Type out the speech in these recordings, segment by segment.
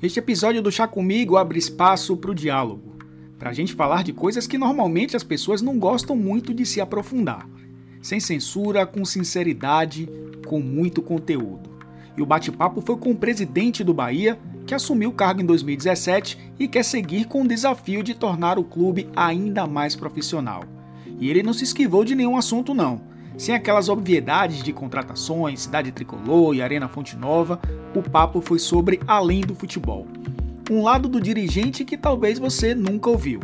Este episódio do Chá Comigo abre espaço para o diálogo, para a gente falar de coisas que normalmente as pessoas não gostam muito de se aprofundar. Sem censura, com sinceridade, com muito conteúdo. E o bate-papo foi com o presidente do Bahia, que assumiu o cargo em 2017 e quer seguir com o desafio de tornar o clube ainda mais profissional. E ele não se esquivou de nenhum assunto, não. Sem aquelas obviedades de contratações, Cidade Tricolor e Arena Fonte Nova, o papo foi sobre além do futebol. Um lado do dirigente que talvez você nunca ouviu.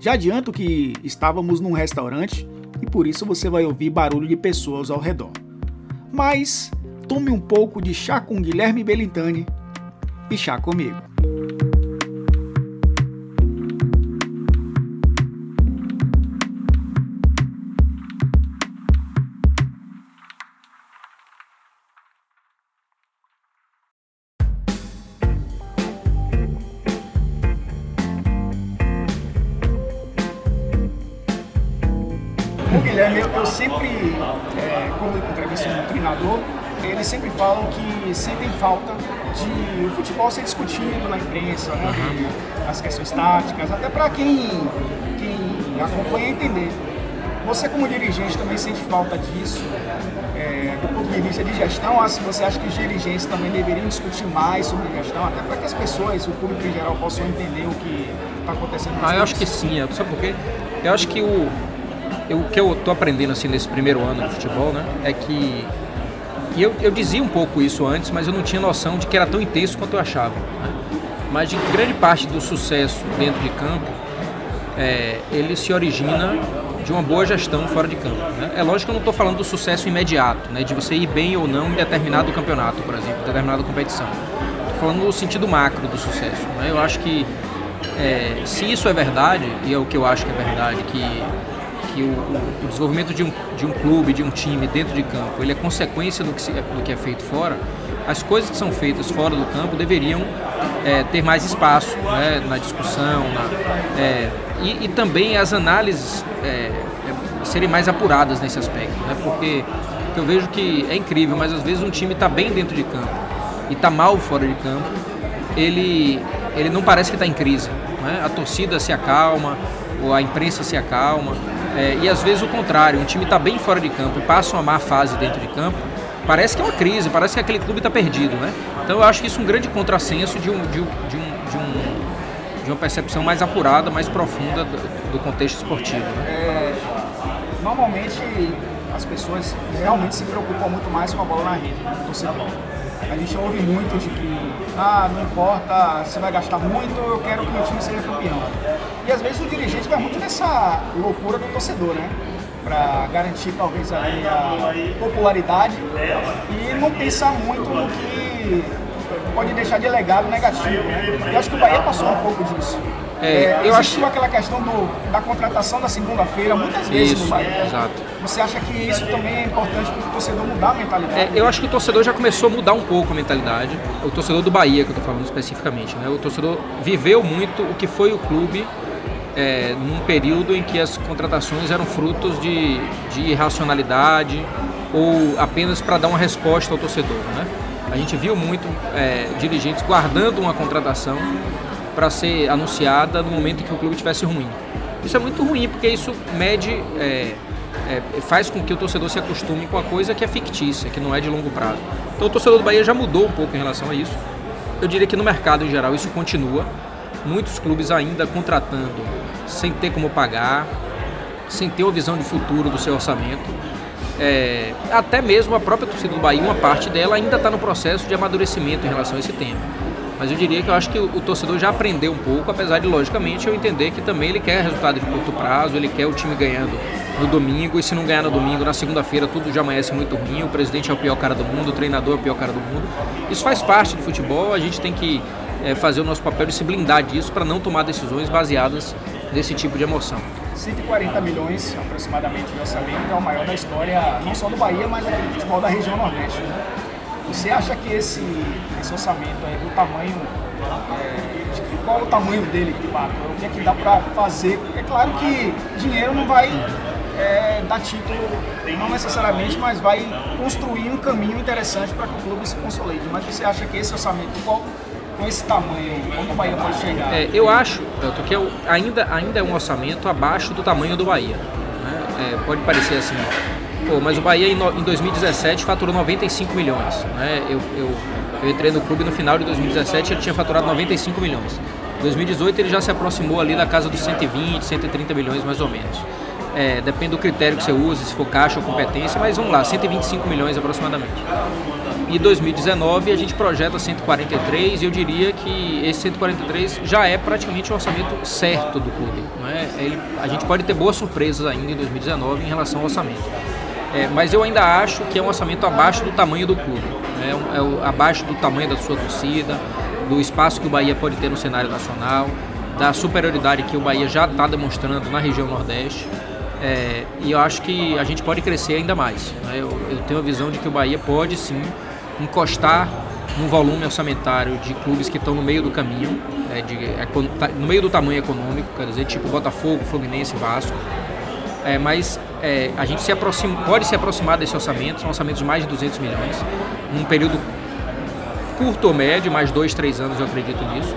Já adianto que estávamos num restaurante e por isso você vai ouvir barulho de pessoas ao redor. Mas tome um pouco de chá com Guilherme Belintani e chá comigo. Futebol ser discutido na imprensa, né? De, as questões táticas, até para quem, quem acompanha entender. Você como dirigente também sente falta disso, é, do ponto de vista de gestão, assim, você acha que os dirigentes também deveriam discutir mais sobre gestão, até para que as pessoas, o público em geral, possam entender o que está acontecendo? Ah, eu acho que sim, sabe por quê? Eu acho que o, eu, o que eu estou aprendendo assim nesse primeiro ano de futebol, né, é que e eu, eu dizia um pouco isso antes, mas eu não tinha noção de que era tão intenso quanto eu achava. Né? Mas de grande parte do sucesso dentro de campo, é, ele se origina de uma boa gestão fora de campo. Né? É lógico que eu não estou falando do sucesso imediato, né? de você ir bem ou não em determinado campeonato, por exemplo, em determinada competição. Estou falando no sentido macro do sucesso. Né? Eu acho que é, se isso é verdade, e é o que eu acho que é verdade, que que o, o, desenvolvimento de um, de um clube, de um time dentro de campo, ele é consequência do que, se, do que é feito fora, as coisas que são feitas fora do campo deveriam é, ter mais espaço né, na discussão na, é, e, e, também as análises é, é serem mais apuradas nesse aspecto, né, porque eu vejo que é incrível, mas às vezes um time está bem dentro de campo e está mal fora de campo, ele, ele não parece que está em crise. Né? A torcida se acalma, ou a imprensa se acalma, é, e às vezes o contrário, um time está bem fora de campo e passa uma má fase dentro de campo, parece que é uma crise, parece que aquele clube está perdido, né? Então eu acho que isso é um grande contrassenso de, um, de, um, de, um, de, um, uma percepção mais apurada, mais profunda do, do contexto esportivo. Né? É, normalmente as pessoas realmente se preocupam muito mais com a bola na rede, do torcedor. A gente ouve muito de que, ah, não importa, você vai gastar muito, eu quero que o time seja campeão. E às vezes o dirigente vai muito nessa loucura do torcedor, né? Para garantir talvez ali a popularidade e não pensar muito no que pode deixar de legado negativo. Né? E acho que o Bahia passou um pouco disso. É, é, eu acho... aquela questão do, da contratação da segunda-feira muitas vezes isso, no Bahia. Exato. Você acha que isso também é importante para o torcedor mudar a mentalidade? É, eu acho que o torcedor já começou a mudar um pouco a mentalidade. O torcedor do Bahia, que eu estou falando especificamente. Né? O torcedor viveu muito o que foi o clube é, num período em que as contratações eram frutos de, de irracionalidade ou apenas para dar uma resposta ao torcedor. Né? A gente viu muito é, dirigentes guardando uma contratação para ser anunciada no momento em que o clube estivesse ruim. Isso é muito ruim porque isso mede, é, é, faz com que o torcedor se acostume com a coisa que é fictícia, que não é de longo prazo. Então o torcedor do Bahia já mudou um pouco em relação a isso. Eu diria que no mercado em geral isso continua. Muitos clubes ainda contratando sem ter como pagar, sem ter uma visão de futuro do seu orçamento. É, até mesmo a própria torcida do Bahia, uma parte dela ainda está no processo de amadurecimento em relação a esse tema. Mas eu diria que eu acho que o, o, torcedor já aprendeu um pouco, apesar de, logicamente, eu entender que também ele quer resultado de curto prazo, ele quer o time ganhando no domingo, e se não ganhar no domingo, na segunda-feira tudo já amanhece muito ruim, o presidente é o pior cara do mundo, o treinador é o pior cara do mundo. Isso faz parte do futebol, a gente tem que é, fazer o nosso papel de se blindar disso para não tomar decisões baseadas nesse tipo de emoção. 140 milhões aproximadamente de orçamento é o maior da história, não só do Bahia, mas do futebol da região Nordeste. Né? Você acha que esse, esse orçamento aí, do tamanho, é, qual é o tamanho dele de fato? O que é que dá para fazer? É claro que dinheiro não vai é, dar título, não necessariamente, mas vai construir um caminho interessante para que o clube se consolide. Mas você acha que esse orçamento, qual, com esse tamanho, como o Bahia pode chegar? É, eu acho, Elton, que é ainda, ainda é um orçamento abaixo do tamanho do Bahia. Né? É, pode parecer assim, pô, mas o Bahia em, em 2017 faturou 95 milhões. Né? Eu, eu, eu entrei no clube no final de 2017 ele tinha faturado 95 milhões. Em 2018 ele já se aproximou ali da casa dos 120, 130 milhões mais ou menos. É, depende do critério que você use, se for caixa ou competência, mas vamos lá, 125 milhões aproximadamente. E 2019 a gente projeta 143 e eu diria que esse 143 já é praticamente o orçamento certo do clube. É? Ele, a gente pode ter boas surpresas ainda em 2019 em relação ao orçamento. É, mas eu ainda acho que é um orçamento abaixo do tamanho do clube, né? é, é abaixo do tamanho da sua torcida, do espaço que o Bahia pode ter no cenário nacional, da superioridade que o Bahia já está demonstrando na região Nordeste. É, e eu acho que a gente pode crescer ainda mais. Né? Eu, eu tenho a visão de que o Bahia pode sim encostar no volume orçamentário de clubes que estão no meio do caminho, é, de, no meio do tamanho econômico, quer dizer, tipo Botafogo, Fluminense, Vasco. É, mas é, a gente se aproxima, pode se aproximar desse orçamento, são orçamentos de mais de 200 milhões, num período curto ou médio, mais dois, três anos eu acredito nisso.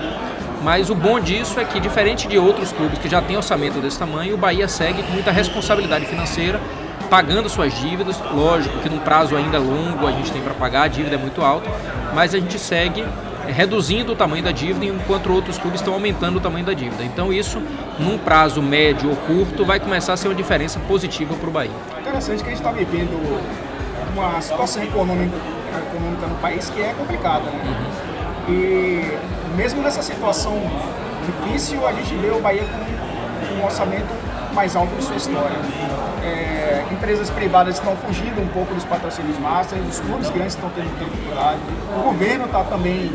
Mas o bom disso é que, diferente de outros clubes que já têm orçamento desse tamanho, o Bahia segue com muita responsabilidade financeira pagando suas dívidas. Lógico que num prazo ainda longo a gente tem para pagar, a dívida é muito alta, mas a gente segue reduzindo o tamanho da dívida enquanto outros clubes estão aumentando o tamanho da dívida. Então isso, num prazo médio ou curto, vai começar a ser uma diferença positiva para o Bahia. Interessante que a gente está vivendo uma situação econômica, econômica no país que é complicada, né? Uhum. E mesmo nessa situação difícil, a gente vê o Bahia com um orçamento mais alto de sua história. É, empresas privadas estão fugindo um pouco dos patrocínios massas, os clubes grandes estão tendo dificuldade, o governo está também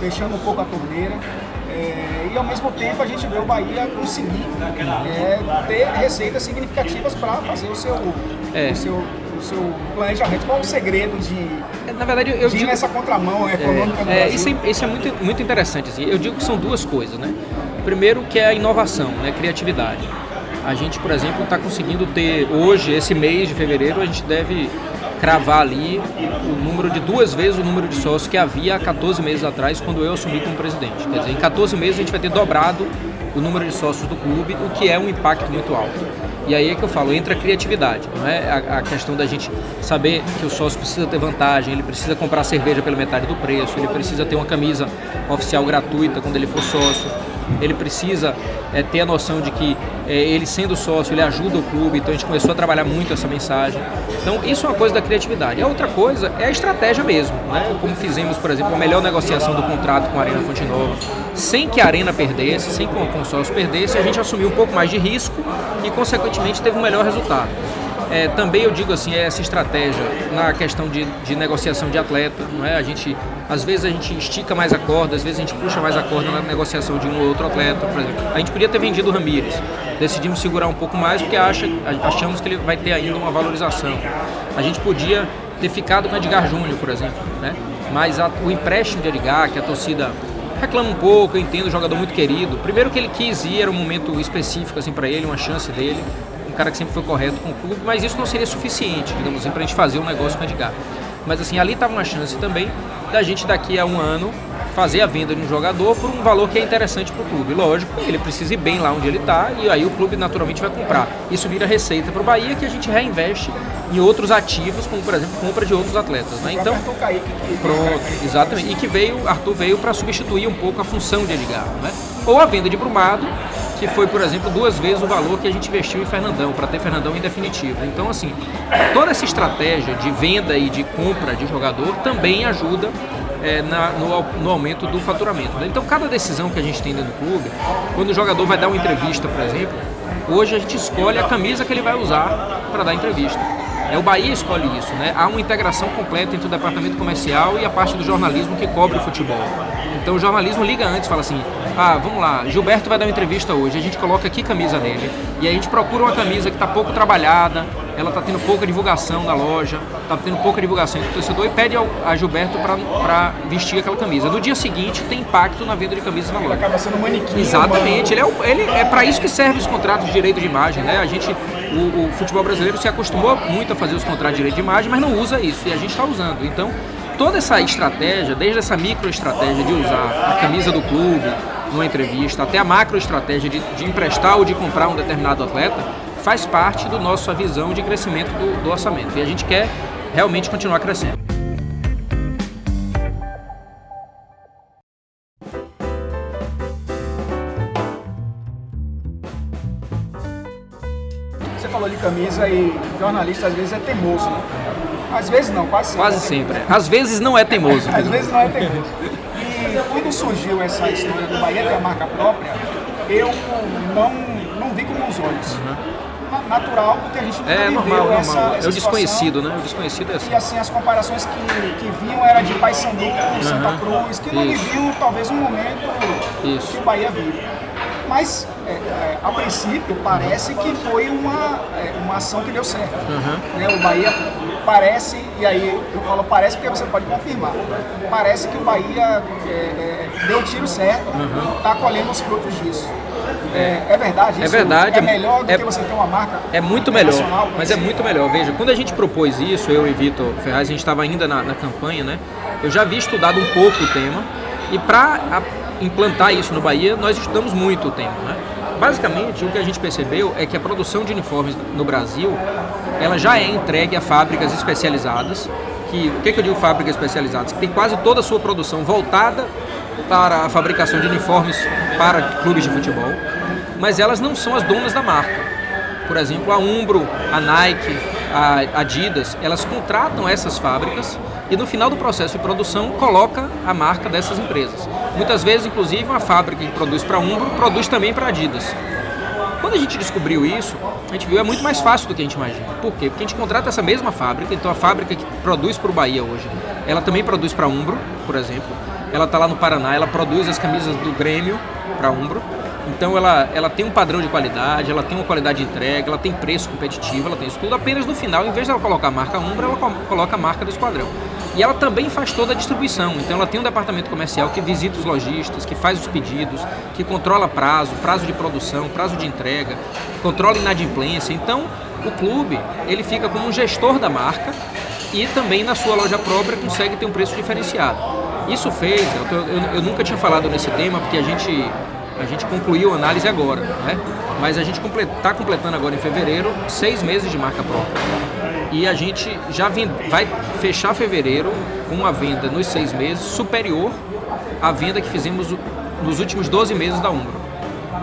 fechando um pouco a torneira. É, e ao mesmo tempo a gente vê o Bahia conseguir é, ter receitas significativas para fazer o seu, é. o seu, o seu planejamento. Qual é o segredo de, é, Na verdade, eu digo, nessa contramão econômica é, é isso, é, isso é muito, muito interessante. Assim. Eu digo que são duas coisas. Né? Primeiro que é a inovação, né? criatividade. A gente, por exemplo, está conseguindo ter hoje, esse mês de fevereiro, a gente deve cravar ali o número de duas vezes o número de sócios que havia há 14 meses atrás, quando eu assumi como presidente. Quer dizer, em 14 meses a gente vai ter dobrado o número de sócios do clube, o que é um impacto muito alto. E aí é que eu falo, entra a criatividade, não é a, a, questão da gente saber que o sócio precisa ter vantagem, ele precisa comprar cerveja pela metade do preço, ele precisa ter uma camisa oficial gratuita quando ele for sócio, ele precisa é, ter a noção de que é, ele sendo sócio, ele ajuda o clube, então a gente começou a trabalhar muito essa mensagem. Então isso é uma coisa da criatividade. A outra coisa é a estratégia mesmo, né? como fizemos, por exemplo, a melhor negociação do contrato com a Arena Fonte Nova, sem que a Arena perdesse, sem que o consórcio perdesse, a gente assumiu um pouco mais de risco e consequentemente teve um melhor resultado. É, também eu digo assim, é essa estratégia na questão de, de negociação de atleta, não é? A gente, às vezes a gente estica mais a corda, às vezes a gente puxa mais a corda na negociação de um ou outro atleta, por exemplo. A gente podia ter vendido o Ramires, decidimos segurar um pouco mais porque acha, achamos que ele vai ter ainda uma valorização. A gente podia ter ficado com o Edgar Júnior, por exemplo, né? Mas a, o empréstimo de Edgar, que a torcida reclama um pouco, eu entendo, jogador muito querido. Primeiro que ele quis ir, era um momento específico assim para ele, uma chance dele cara que sempre foi correto com o clube, mas isso não seria suficiente, digamos assim, para a gente fazer um negócio com o Edgar. Mas assim, ali estava uma chance também da gente daqui a um ano fazer a venda de um jogador por um valor que é interessante para o clube. Lógico, ele precisa ir bem lá onde ele está e aí o clube naturalmente vai comprar. Isso vira receita para o Bahia que a gente reinveste em outros ativos, como por exemplo compra de outros atletas. Né? Então, pronto, exatamente. E que veio, Arthur veio para substituir um pouco a função de Edgar. Né? Ou a venda de Brumado, que foi, por exemplo, duas vezes o valor que a gente investiu em Fernandão, para ter Fernandão em definitivo. Então, assim, toda essa estratégia de venda e de compra de jogador também ajuda é, na, no, no, aumento do faturamento. Né? Então, cada decisão que a gente tem dentro do clube, quando o jogador vai dar uma entrevista, por exemplo, hoje a gente escolhe a camisa que ele vai usar para dar entrevista. É o Bahia escolhe isso, né? Há uma integração completa entre o departamento comercial e a parte do jornalismo que cobre o futebol. Então o jornalismo liga antes, fala assim: ah, vamos lá, Gilberto vai dar uma entrevista hoje, a gente coloca aqui camisa nele. E a gente procura uma camisa que está pouco trabalhada, ela está tendo pouca divulgação na loja, está tendo pouca divulgação entre o torcedor e pede ao, a Gilberto para vestir aquela camisa. No dia seguinte tem impacto na venda de camisas na loja. Ele acaba sendo manequim. Exatamente, ele é, ele é para isso que serve os contratos de direito de imagem, né? A gente, o, o futebol brasileiro se acostumou muito a fazer os contratos de direito de imagem, mas não usa isso e a gente está usando. Então toda essa estratégia, desde essa microestratégia de usar a camisa do clube numa entrevista, até a macroestratégia de, de emprestar ou de comprar um determinado atleta, faz parte da nossa visão de crescimento do, do orçamento. E a gente quer realmente continuar crescendo. Camisa e jornalista às vezes é teimoso, né? Às vezes não, quase sempre. Quase sempre. Às vezes não é teimoso. Às vezes não é teimoso. E quando surgiu essa história do Bahia ter a marca própria, eu não, não vi com bons olhos. Uhum natural, porque a gente nunca é, normal, normal. essa, essa É o desconhecido, né? O desconhecido é assim. E assim, as comparações que, que vinham era de Paysandu, uhum. Santa Cruz, que não viviam talvez um momento Isso. que o Bahia vive. Mas, é, é, a princípio, parece que foi uma, é, uma ação que deu certo. Uhum. Né? O Bahia parece, e aí eu falo parece porque você pode confirmar, parece que o Bahia é, é, deu o tiro certo, está uhum. colhendo os frutos disso. É, é verdade? é verdade. É melhor do é, que você ter uma marca É muito melhor, mas é muito melhor. Veja, quando a gente propôs isso, eu e Vitor Ferraz, a gente estava ainda na, na campanha, né? Eu já havia estudado um pouco o tema e para implantar isso no Bahia, nós estudamos muito o tema, né? Basicamente, o que a gente percebeu é que a produção de uniformes no Brasil, ela já é entregue a fábricas especializadas, que, o que, que eu digo fábricas especializadas? Que tem quase toda a sua produção voltada para a fabricação de uniformes para clubes de futebol, mas elas não são as donas da marca. Por exemplo, a Umbro, a Nike, a Adidas, elas contratam essas fábricas e no final do processo de produção coloca a marca dessas empresas. Muitas vezes, inclusive, uma fábrica que produz para Umbro produz também para Adidas. Quando a gente descobriu isso, a gente viu é muito mais fácil do que a gente imagina. Por quê? Porque a gente contrata essa mesma fábrica, então a fábrica que produz para o Bahia hoje, ela também produz para Umbro, por exemplo. Ela está lá no Paraná, ela produz as camisas do Grêmio para Umbro. Então ela, ela tem um padrão de qualidade, ela tem uma qualidade de entrega, ela tem preço competitivo, ela tem isso tudo. Apenas no final, em vez de ela colocar a marca Umbra, ela coloca a marca do esquadrão. E ela também faz toda a distribuição. Então ela tem um departamento comercial que visita os lojistas, que faz os pedidos, que controla prazo, prazo de produção, prazo de entrega, controla inadimplência. Então o clube ele fica como um gestor da marca e também na sua loja própria consegue ter um preço diferenciado. Isso fez, eu, eu, eu nunca tinha falado nesse tema porque a gente a gente concluiu a análise agora, né? Mas a gente está completando agora em fevereiro seis meses de marca própria. E a gente já vai fechar fevereiro com uma venda nos seis meses superior à venda que fizemos nos últimos 12 meses da Umbro.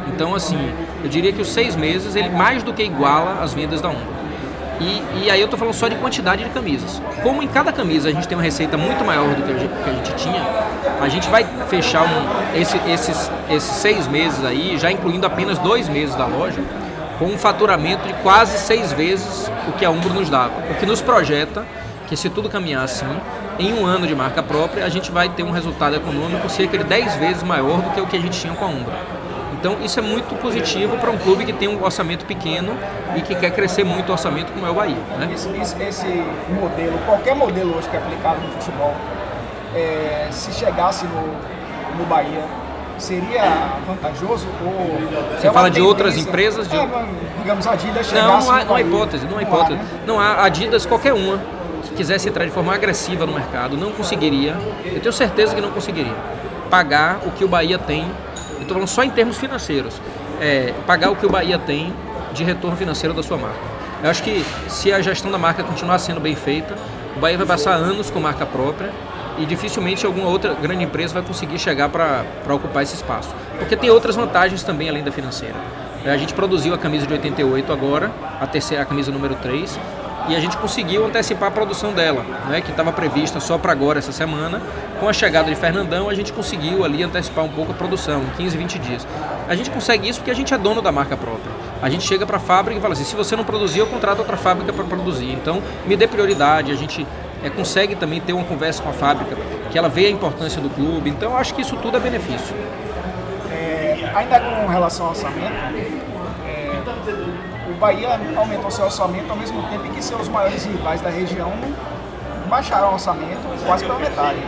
Então, assim, eu diria que os seis meses ele mais do que iguala as vendas da Umbro. E, e aí eu estou falando só de quantidade de camisas. Como em cada camisa a gente tem uma receita muito maior do que a gente, que a gente tinha, a gente vai fechar um, esse, esses, esses seis meses aí, já incluindo apenas dois meses da loja, com um faturamento de quase seis vezes o que a Umbro nos dava. O que nos projeta que se tudo caminhar assim, em um ano de marca própria, a gente vai ter um resultado econômico cerca de 10 vezes maior do que o que a gente tinha com a Umbro. Então isso é muito positivo para um clube que tem um orçamento pequeno e que quer crescer muito o orçamento como é o Bahia. Né? Esse, esse, esse modelo, qualquer modelo hoje que é aplicado no futebol, é, se chegasse no, no Bahia, seria vantajoso? Ou Você é fala de outras empresas? De... É, digamos, Adidas Não, não há, não há hipótese, não há hipótese. Não há, né? não há Adidas, qualquer uma que quisesse entrar de forma agressiva no mercado, não conseguiria, eu tenho certeza que não conseguiria, pagar o que o Bahia tem eu estou falando só em termos financeiros. É, pagar o que o Bahia tem de retorno financeiro da sua marca. Eu acho que se a gestão da marca continuar sendo bem feita, o Bahia vai passar anos com marca própria e dificilmente alguma outra grande empresa vai conseguir chegar para ocupar esse espaço. Porque tem outras vantagens também além da financeira. É, a gente produziu a camisa de 88 agora, a terceira a camisa número 3, e a gente conseguiu antecipar a produção dela, né, que estava prevista só para agora, essa semana. Com a chegada de Fernandão, a gente conseguiu ali antecipar um pouco a produção, em 15, 20 dias. A gente consegue isso porque a gente é dono da marca própria. A gente chega para a fábrica e fala assim: se você não produzir, eu contrato outra fábrica para produzir. Então, me dê prioridade. A gente é, consegue também ter uma conversa com a fábrica, que ela vê a importância do clube. Então, acho que isso tudo é benefício. É, ainda com relação ao orçamento, o Bahia aumentou seu orçamento ao mesmo tempo em que seus maiores rivais da região baixaram o orçamento quase pela metade.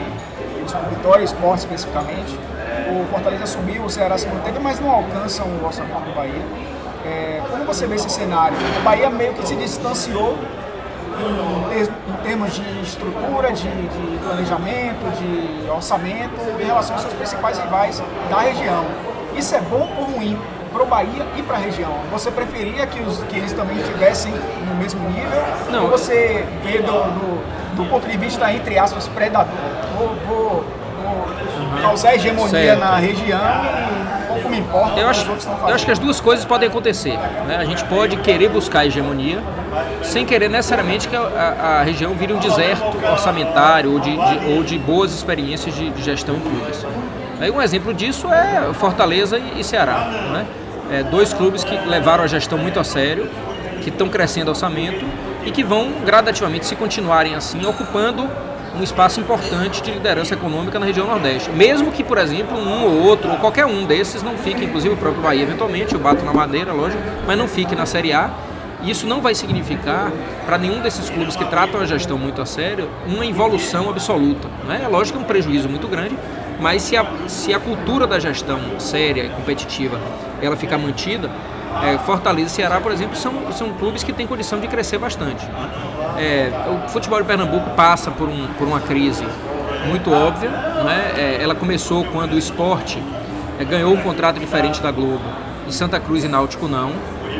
O Vitória Esporte especificamente. O Fortaleza subiu, o Ceará se manteve, mas não alcançam o orçamento do Bahia. É, como você vê esse cenário? O Bahia meio que se distanciou em, termos de estrutura, de, de, planejamento, de orçamento, em relação aos seus principais rivais da região. Isso é bom ou ruim para o Bahia e para a região? Você preferia que, os, que eles também estivessem no mesmo nível? Não. Ou você vê do, do, do ponto de vista, entre aspas, predador? Vou, vou, vou causar hegemonia certo. na região e pouco me importa eu acho, Eu acho que as duas coisas podem acontecer. Né? A gente pode querer buscar hegemonia sem querer necessariamente que a, a, a região vire um deserto orçamentário ou de, de ou de boas experiências de, de gestão clubes. Aí um exemplo disso é Fortaleza e, Ceará. Né? É, dois clubes que levaram a gestão muito a sério, que estão crescendo orçamento e que vão gradativamente, se continuarem assim, ocupando um espaço importante de liderança econômica na região Nordeste. Mesmo que, por exemplo, um ou outro, ou qualquer um desses não fique, inclusive o próprio Bahia eventualmente, eu bato na madeira, lógico, mas não fique na Série A. Isso não vai significar, para nenhum desses clubes que tratam a gestão muito a sério, uma evolução absoluta. Né? É lógico que é um prejuízo muito grande, mas se a, se a cultura da gestão séria e competitiva ela ficar mantida, é, Fortaleza e Ceará, por exemplo, são, são clubes que têm condição de crescer bastante. É, o futebol de Pernambuco passa por, um, por uma crise muito óbvia. Né? É, ela começou quando o esporte é, ganhou um contrato diferente da Globo e Santa Cruz e Náutico não.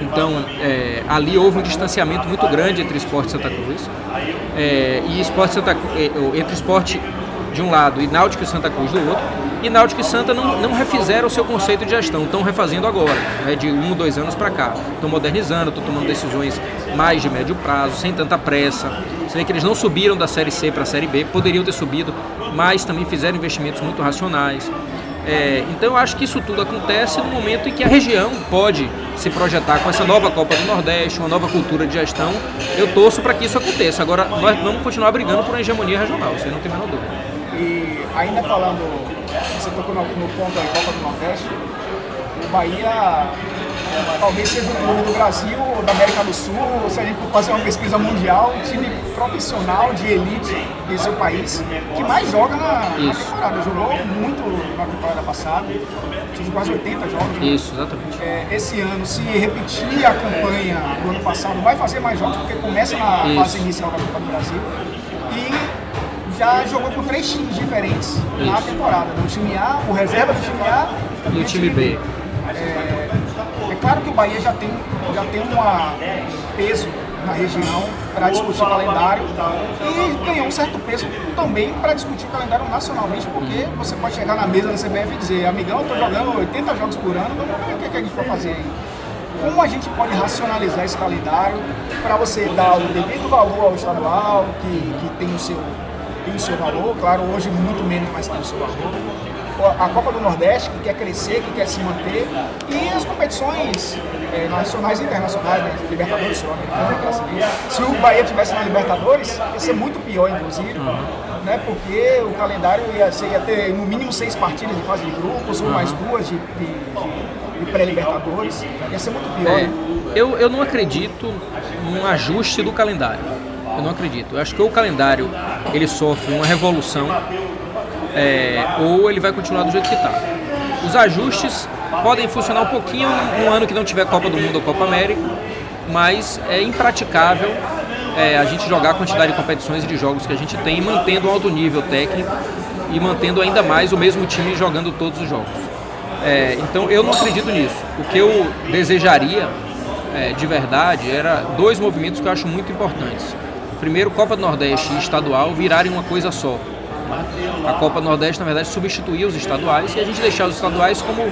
Então, é, ali houve um distanciamento muito grande entre esporte Santa Cruz. É, e esporte Santa, é, entre esporte de um lado e Náutico e Santa Cruz do outro. E Náutico e Santa não, não refizeram o seu conceito de gestão, estão refazendo agora, né, de um, dois anos para cá. Estão modernizando, estão tomando decisões mais de médio prazo, sem tanta pressa. Você vê que eles não subiram da Série C para a Série B, poderiam ter subido, mas também fizeram investimentos muito racionais. É, então eu acho que isso tudo acontece no momento em que a região pode se projetar com essa nova Copa do Nordeste, uma nova cultura de gestão. Eu torço para que isso aconteça. Agora, nós vamos continuar brigando por uma hegemonia regional, aí não tem menor dúvida. E ainda falando, você tocou no, no ponto da Copa do Nordeste, o Bahia talvez seja o clube do Brasil, da América do Sul, se a gente for fazer uma pesquisa mundial, o time profissional de elite desse seu país que mais joga na, na temporada. Jogou muito na temporada passada, tive quase 80 jogos. Né? Isso, exatamente. É, esse ano, se repetir a campanha do ano passado, vai fazer mais jogos, porque começa na Isso. fase inicial da Copa do Brasil. E já jogou com três times diferentes Isso. na temporada. No time A, o reserva do time A e o time B. É, claro que o Bahia já tem, já tem um peso na região para discutir o calendário e ganhou um certo peso também para discutir o calendário nacionalmente, porque você pode chegar na mesa da CBF e dizer, amigão, estou jogando 80 jogos por ano, o que, que a gente vai fazer aí. Como a gente pode racionalizar esse calendário para você dar o devido valor ao estadual, que, que tem o seu tem o seu valor, claro, hoje muito menos, mas tem o seu valor. A Copa do Nordeste, que quer crescer, que quer se manter, e as competições é, nacionais e internacionais, né? Libertadores, Sul-Americana, Se o Bahia tivesse na Libertadores, ia ser muito pior, inclusive, uhum. né? porque o calendário ia, ser, ia ter no mínimo seis partidas de fase de grupos, ou mais duas de, de, de, de pré-Libertadores, ia ser muito pior. É, né? eu, eu não acredito num ajuste do calendário. Eu não acredito. Eu acho que o calendário ele sofre uma revolução é, ou ele vai continuar do jeito que está. Os ajustes podem funcionar um pouquinho no ano que não tiver Copa do Mundo ou Copa América, mas é impraticável é, a gente jogar a quantidade de competições e de jogos que a gente tem, mantendo um alto nível técnico e mantendo ainda mais o mesmo time jogando todos os jogos. É, então eu não acredito nisso. O que eu desejaria é, de verdade era dois movimentos que eu acho muito importantes primeiro Copa do Nordeste e estadual virarem uma coisa só. A Copa Nordeste, na verdade, substituía os estaduais e a gente deixar os estaduais como,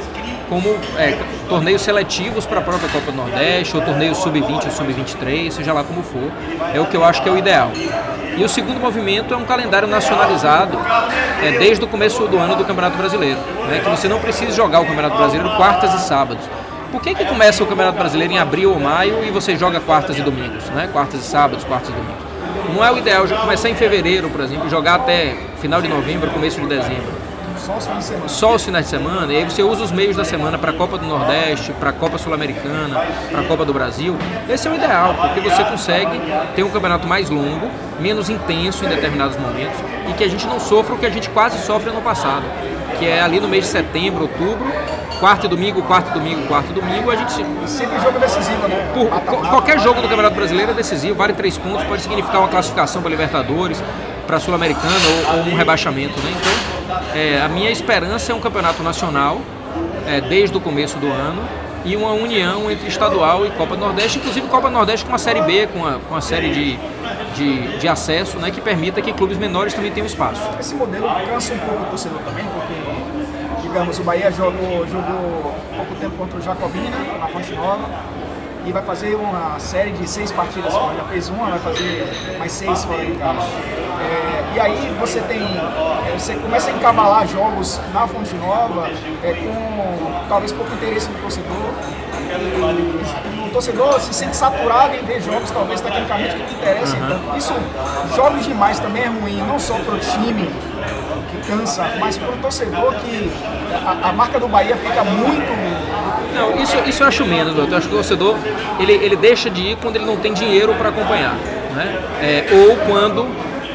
como é, torneios seletivos para a própria Copa Nordeste, ou torneio sub-20 ou sub-23, seja lá como for. É o que eu acho que é o ideal. E o segundo movimento é um calendário nacionalizado é, desde o começo do ano do Campeonato Brasileiro. Né, que você não precisa jogar o Campeonato Brasileiro quartas e sábados. Por que, que começa o Campeonato Brasileiro em abril ou maio e você joga quartas e domingos? Né? Quartas e sábados, quartas e domingos. Não é o ideal já começar em fevereiro, por exemplo, jogar até final de novembro, começo de dezembro. Só os finais de semana. Só os finais de semana. E aí você usa os meios da semana para a Copa do Nordeste, para a Copa Sul-Americana, para a Copa do Brasil. Esse é o ideal, porque você consegue ter um campeonato mais longo, menos intenso em determinados momentos e que a gente não sofra o que a gente quase sofre ano passado, que é ali no mês de setembro, outubro, quarto e domingo, quarto e domingo, quarto e domingo, a gente. Sempre jogo decisivo, né? Por, qualquer jogo do Campeonato Brasileiro é decisivo, vale três pontos, pode significar uma classificação para Libertadores, para Sul-Americana ou, ou, um rebaixamento, né? Então, é, a minha esperança é um campeonato nacional, é, desde o começo do ano, e uma união entre estadual e Copa do Nordeste, inclusive Copa do Nordeste com uma série B, com a, com a série de, de, de, acesso, né, que permita que clubes menores também tenham espaço. Esse modelo cansa um pouco o torcedor também, porque, digamos, o Bahia jogou, jogou pouco tempo contra o Jacobina, na Fonte Nova, e vai fazer uma série de seis partidas fora. Já fez uma, vai fazer mais seis fora de casa. É, e aí você tem. É, você começa a encavalar jogos na Fonte Nova é, com talvez pouco interesse no torcedor. E, o torcedor se sente saturado em ver jogos, talvez tecnicamente que não interessem uhum. tanto. Isso, jogos demais também é ruim, não só para o time que cansa, mas para o torcedor que a, a marca do Bahia fica muito não, isso, isso eu acho menos, eu acho que o torcedor ele, ele deixa de ir quando ele não tem dinheiro para acompanhar. Né? É, ou quando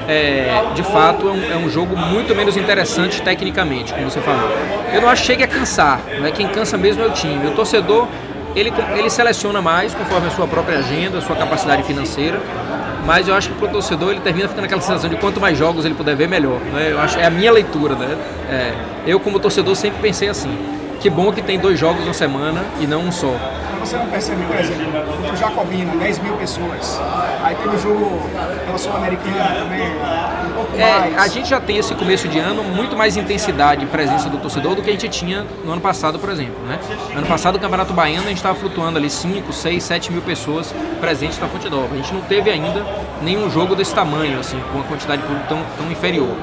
é, de fato é um, é um, jogo muito menos interessante tecnicamente, como você falou. Eu não acho que chegue a cansar, né? quem cansa mesmo é o time. O torcedor ele, ele seleciona mais conforme a sua própria agenda, a sua capacidade financeira. Mas eu acho que para o torcedor ele termina ficando aquela sensação de quanto mais jogos ele puder ver, melhor. Né? Eu acho, é a minha leitura. Né? É, eu, como torcedor, sempre pensei assim que bom que tem dois jogos na semana e não um só. Você não percebe, por exemplo, o Jacobina, 10 mil pessoas. Aí tem o jogo pela Sul-Americana também, pouco é, mais. A gente já tem esse começo de ano muito mais intensidade e presença do torcedor do que a gente tinha no ano passado, por exemplo. Né? Ano passado, o Campeonato Baiano, a gente estava flutuando ali 5, 6, 7 mil pessoas presentes na Fonte Nova. A gente não teve ainda nenhum jogo desse tamanho, assim, com uma quantidade tão, tão inferior.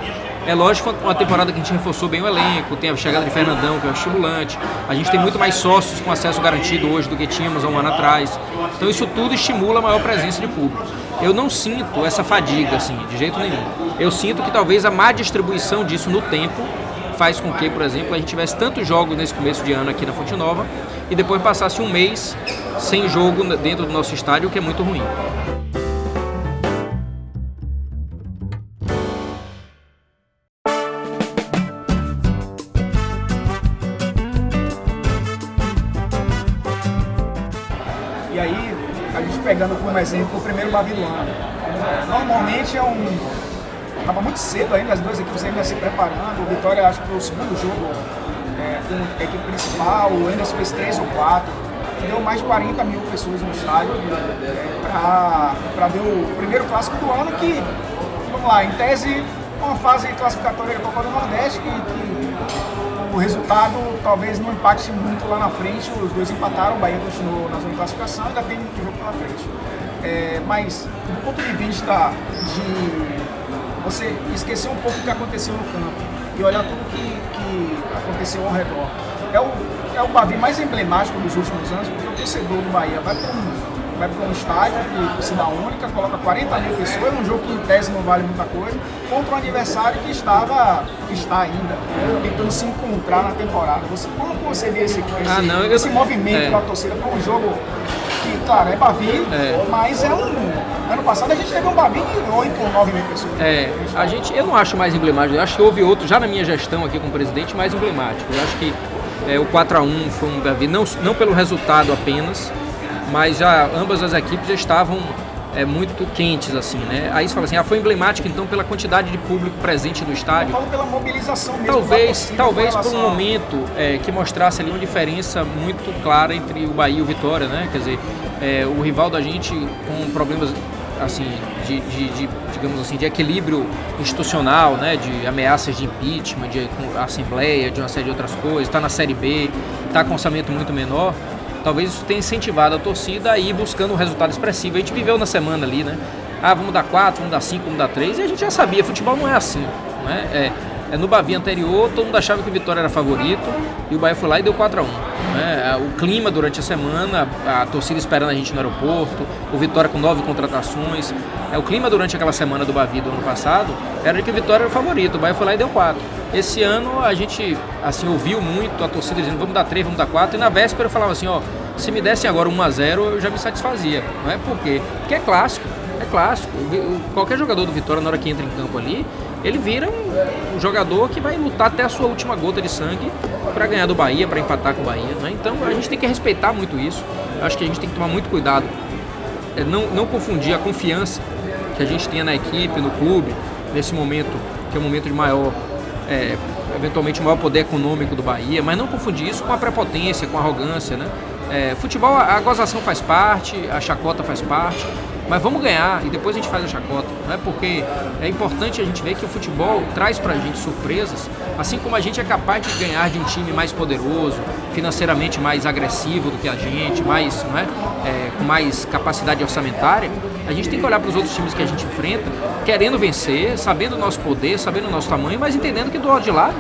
É lógico, uma temporada que a gente reforçou bem o elenco, tem a chegada de Fernandão, que é um estimulante. A gente tem muito mais sócios com acesso garantido hoje do que tínhamos há um ano atrás. Então isso tudo estimula a maior presença de público. Eu não sinto essa fadiga, assim, de jeito nenhum. Eu sinto que talvez a má distribuição disso no tempo faz com que, por exemplo, a gente tivesse tantos jogos nesse começo de ano aqui na Fonte Nova e depois passasse um mês sem jogo dentro do nosso estádio, o que é muito ruim. Como exemplo o primeiro ano. Normalmente é um. Estava muito cedo ainda, as duas equipes ainda se preparando. O Vitória, acho que foi o segundo jogo é, com a equipe principal, o Anderson fez três ou quatro. Deu mais de 40 mil pessoas no estádio é, para ver o primeiro clássico do ano que, vamos lá, em tese, uma fase classificatória da Copa do Nordeste que, que o resultado talvez não impacte muito lá na frente. Os dois empataram, o Bahia continuou na zona de classificação, ainda tem muito jogo pela frente. É, mas, do ponto de vista de você esquecer um pouco o que aconteceu no campo e olhar tudo que, que aconteceu ao redor, é o, é o Bavi mais emblemático dos últimos anos, porque o torcedor do Bahia vai para um vai para um estádio de torcida única, coloca 40 mil pessoas, um jogo que em tese não vale muita coisa, contra um adversário que estava, que está ainda, tentando se encontrar na temporada. Você, como você vê esse, esse, ah, não, eu, esse movimento é. da torcida para um jogo que, claro, é Bavi, é. mas é um. Ano passado a gente teve um Bavi de 8 ou 9 mil pessoas. É, a gente, eu não acho mais emblemático, eu acho que houve outro, já na minha gestão aqui com o presidente, mais emblemático. Eu acho que é, o 4x1 foi um Bavi, não, não pelo resultado apenas, mas já ambas as equipes já estavam é, muito quentes, assim, né? Aí você fala assim, ah, foi emblemático então pela quantidade de público presente no estádio. Eu falo pela mobilização mesmo. Talvez, talvez por um momento é, que mostrasse ali uma diferença muito clara entre o Bahia e o Vitória, né? Quer dizer, é, o rival da gente com problemas assim de, de, de, digamos assim de equilíbrio institucional né de ameaças de impeachment de assembleia de uma série de outras coisas está na série B está com orçamento muito menor Talvez isso tenha incentivado a torcida a ir buscando um resultado expressivo. A gente viveu na semana ali, né? Ah, vamos dar quatro, vamos dar cinco, vamos dar três. E a gente já sabia, futebol não é assim. Né? É, é, no Bavi anterior, todo mundo achava que o Vitória era favorito e o Bahia foi lá e deu 4 a 1 né? É, o clima durante a semana, a, torcida esperando a gente no aeroporto, o Vitória com nove contratações. É, o clima durante aquela semana do Bavi do ano passado era de que o Vitória era o favorito, o Bahia foi lá e deu 4. Esse ano a gente assim ouviu muito a torcida dizendo vamos dar 3, vamos dar 4 e na véspera eu falava assim, ó, se me dessem agora 1 a 0 eu já me satisfazia. Não é por quê? Porque é clássico. É clássico. Qualquer jogador do Vitória, na hora que entra em campo ali, ele vira um, jogador que vai lutar até a sua última gota de sangue para ganhar do Bahia, para empatar com o Bahia. Né? Então a gente tem que respeitar muito isso. Acho que a gente tem que tomar muito cuidado. É não, não confundir a confiança que a gente tenha na equipe, no clube, nesse momento, que é o momento de maior, é, eventualmente, maior poder econômico do Bahia, mas não confundir isso com a prepotência, com a arrogância. Né? É, futebol, a gozação faz parte, a chacota faz parte, mas vamos ganhar e depois a gente faz a chacota, né? Porque é importante a gente ver que o futebol traz pra gente surpresas, assim como a gente é capaz de ganhar de um time mais poderoso, financeiramente mais agressivo do que a gente, mais, não é? é com mais capacidade orçamentária. A gente tem que olhar para os outros times que a gente enfrenta, querendo vencer, sabendo o nosso poder, sabendo o nosso tamanho, mas entendendo que do lado de lá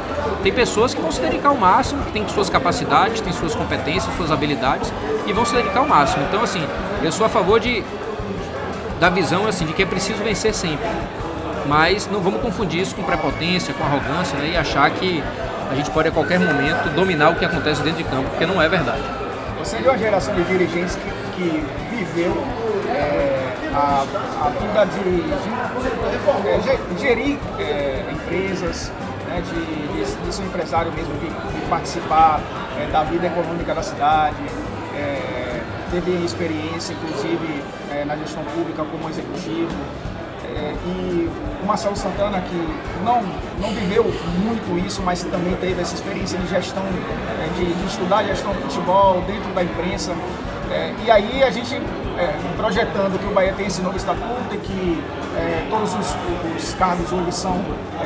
tem pessoas que vão se dedicar ao máximo, que têm suas capacidades, têm suas competências, suas habilidades e vão se dedicar ao máximo. Então, assim, eu sou a favor de da visão assim de que é preciso vencer sempre. Mas não vamos confundir isso com prepotência, com arrogância né, e achar que a gente pode a qualquer momento dominar o que acontece dentro de campo, porque não é verdade. Você é uma geração de dirigentes que, que viveu a, a vida de, é, gerir é, empresas, né, de, de, de, ser empresário mesmo, de, de participar é, da vida econômica da cidade. É, teve experiência, inclusive, é, na gestão pública como executivo. E o Marcelo Santana, que não, não viveu muito isso, mas também teve essa experiência de gestão, de, de, estudar gestão de futebol dentro da imprensa. E aí a gente é, projetando que o Bahia tem esse novo estatuto e que é, todos os, os, cargos hoje são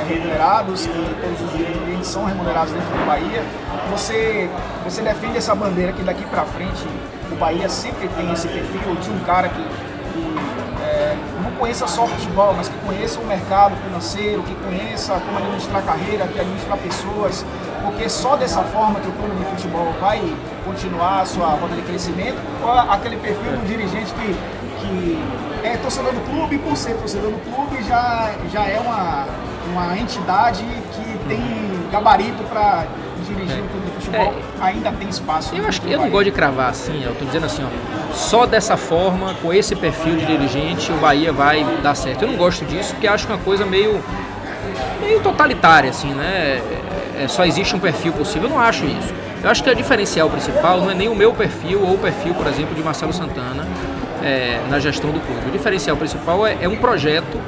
remunerados, que todos os dirigentes são remunerados dentro do Bahia, você, você defende essa bandeira que daqui para frente o Bahia sempre tem esse perfil de um cara que, que é, não conheça só futebol, mas que conheça o mercado financeiro, que conheça como administrar carreira, que administrar pessoas, porque só dessa forma que o clube de futebol vai continuar a sua roda de crescimento, ou aquele perfil do dirigente que, que é torcedor do clube por ser torcedor do clube já, já é uma, uma entidade que tem gabarito para dirigir é. um clube de futebol, é. ainda tem espaço. Eu acho que eu não gosto de cravar assim, eu estou dizendo assim, ó, só dessa forma, com esse perfil de dirigente, o Bahia vai dar certo. Eu não gosto disso, porque acho que é uma coisa meio, meio totalitária, assim, né? É, só existe um perfil possível, eu não acho isso. Eu acho que o diferencial principal não é nem o meu perfil ou o perfil, por exemplo, de Marcelo Santana é, na gestão do clube. O diferencial principal é, é um projeto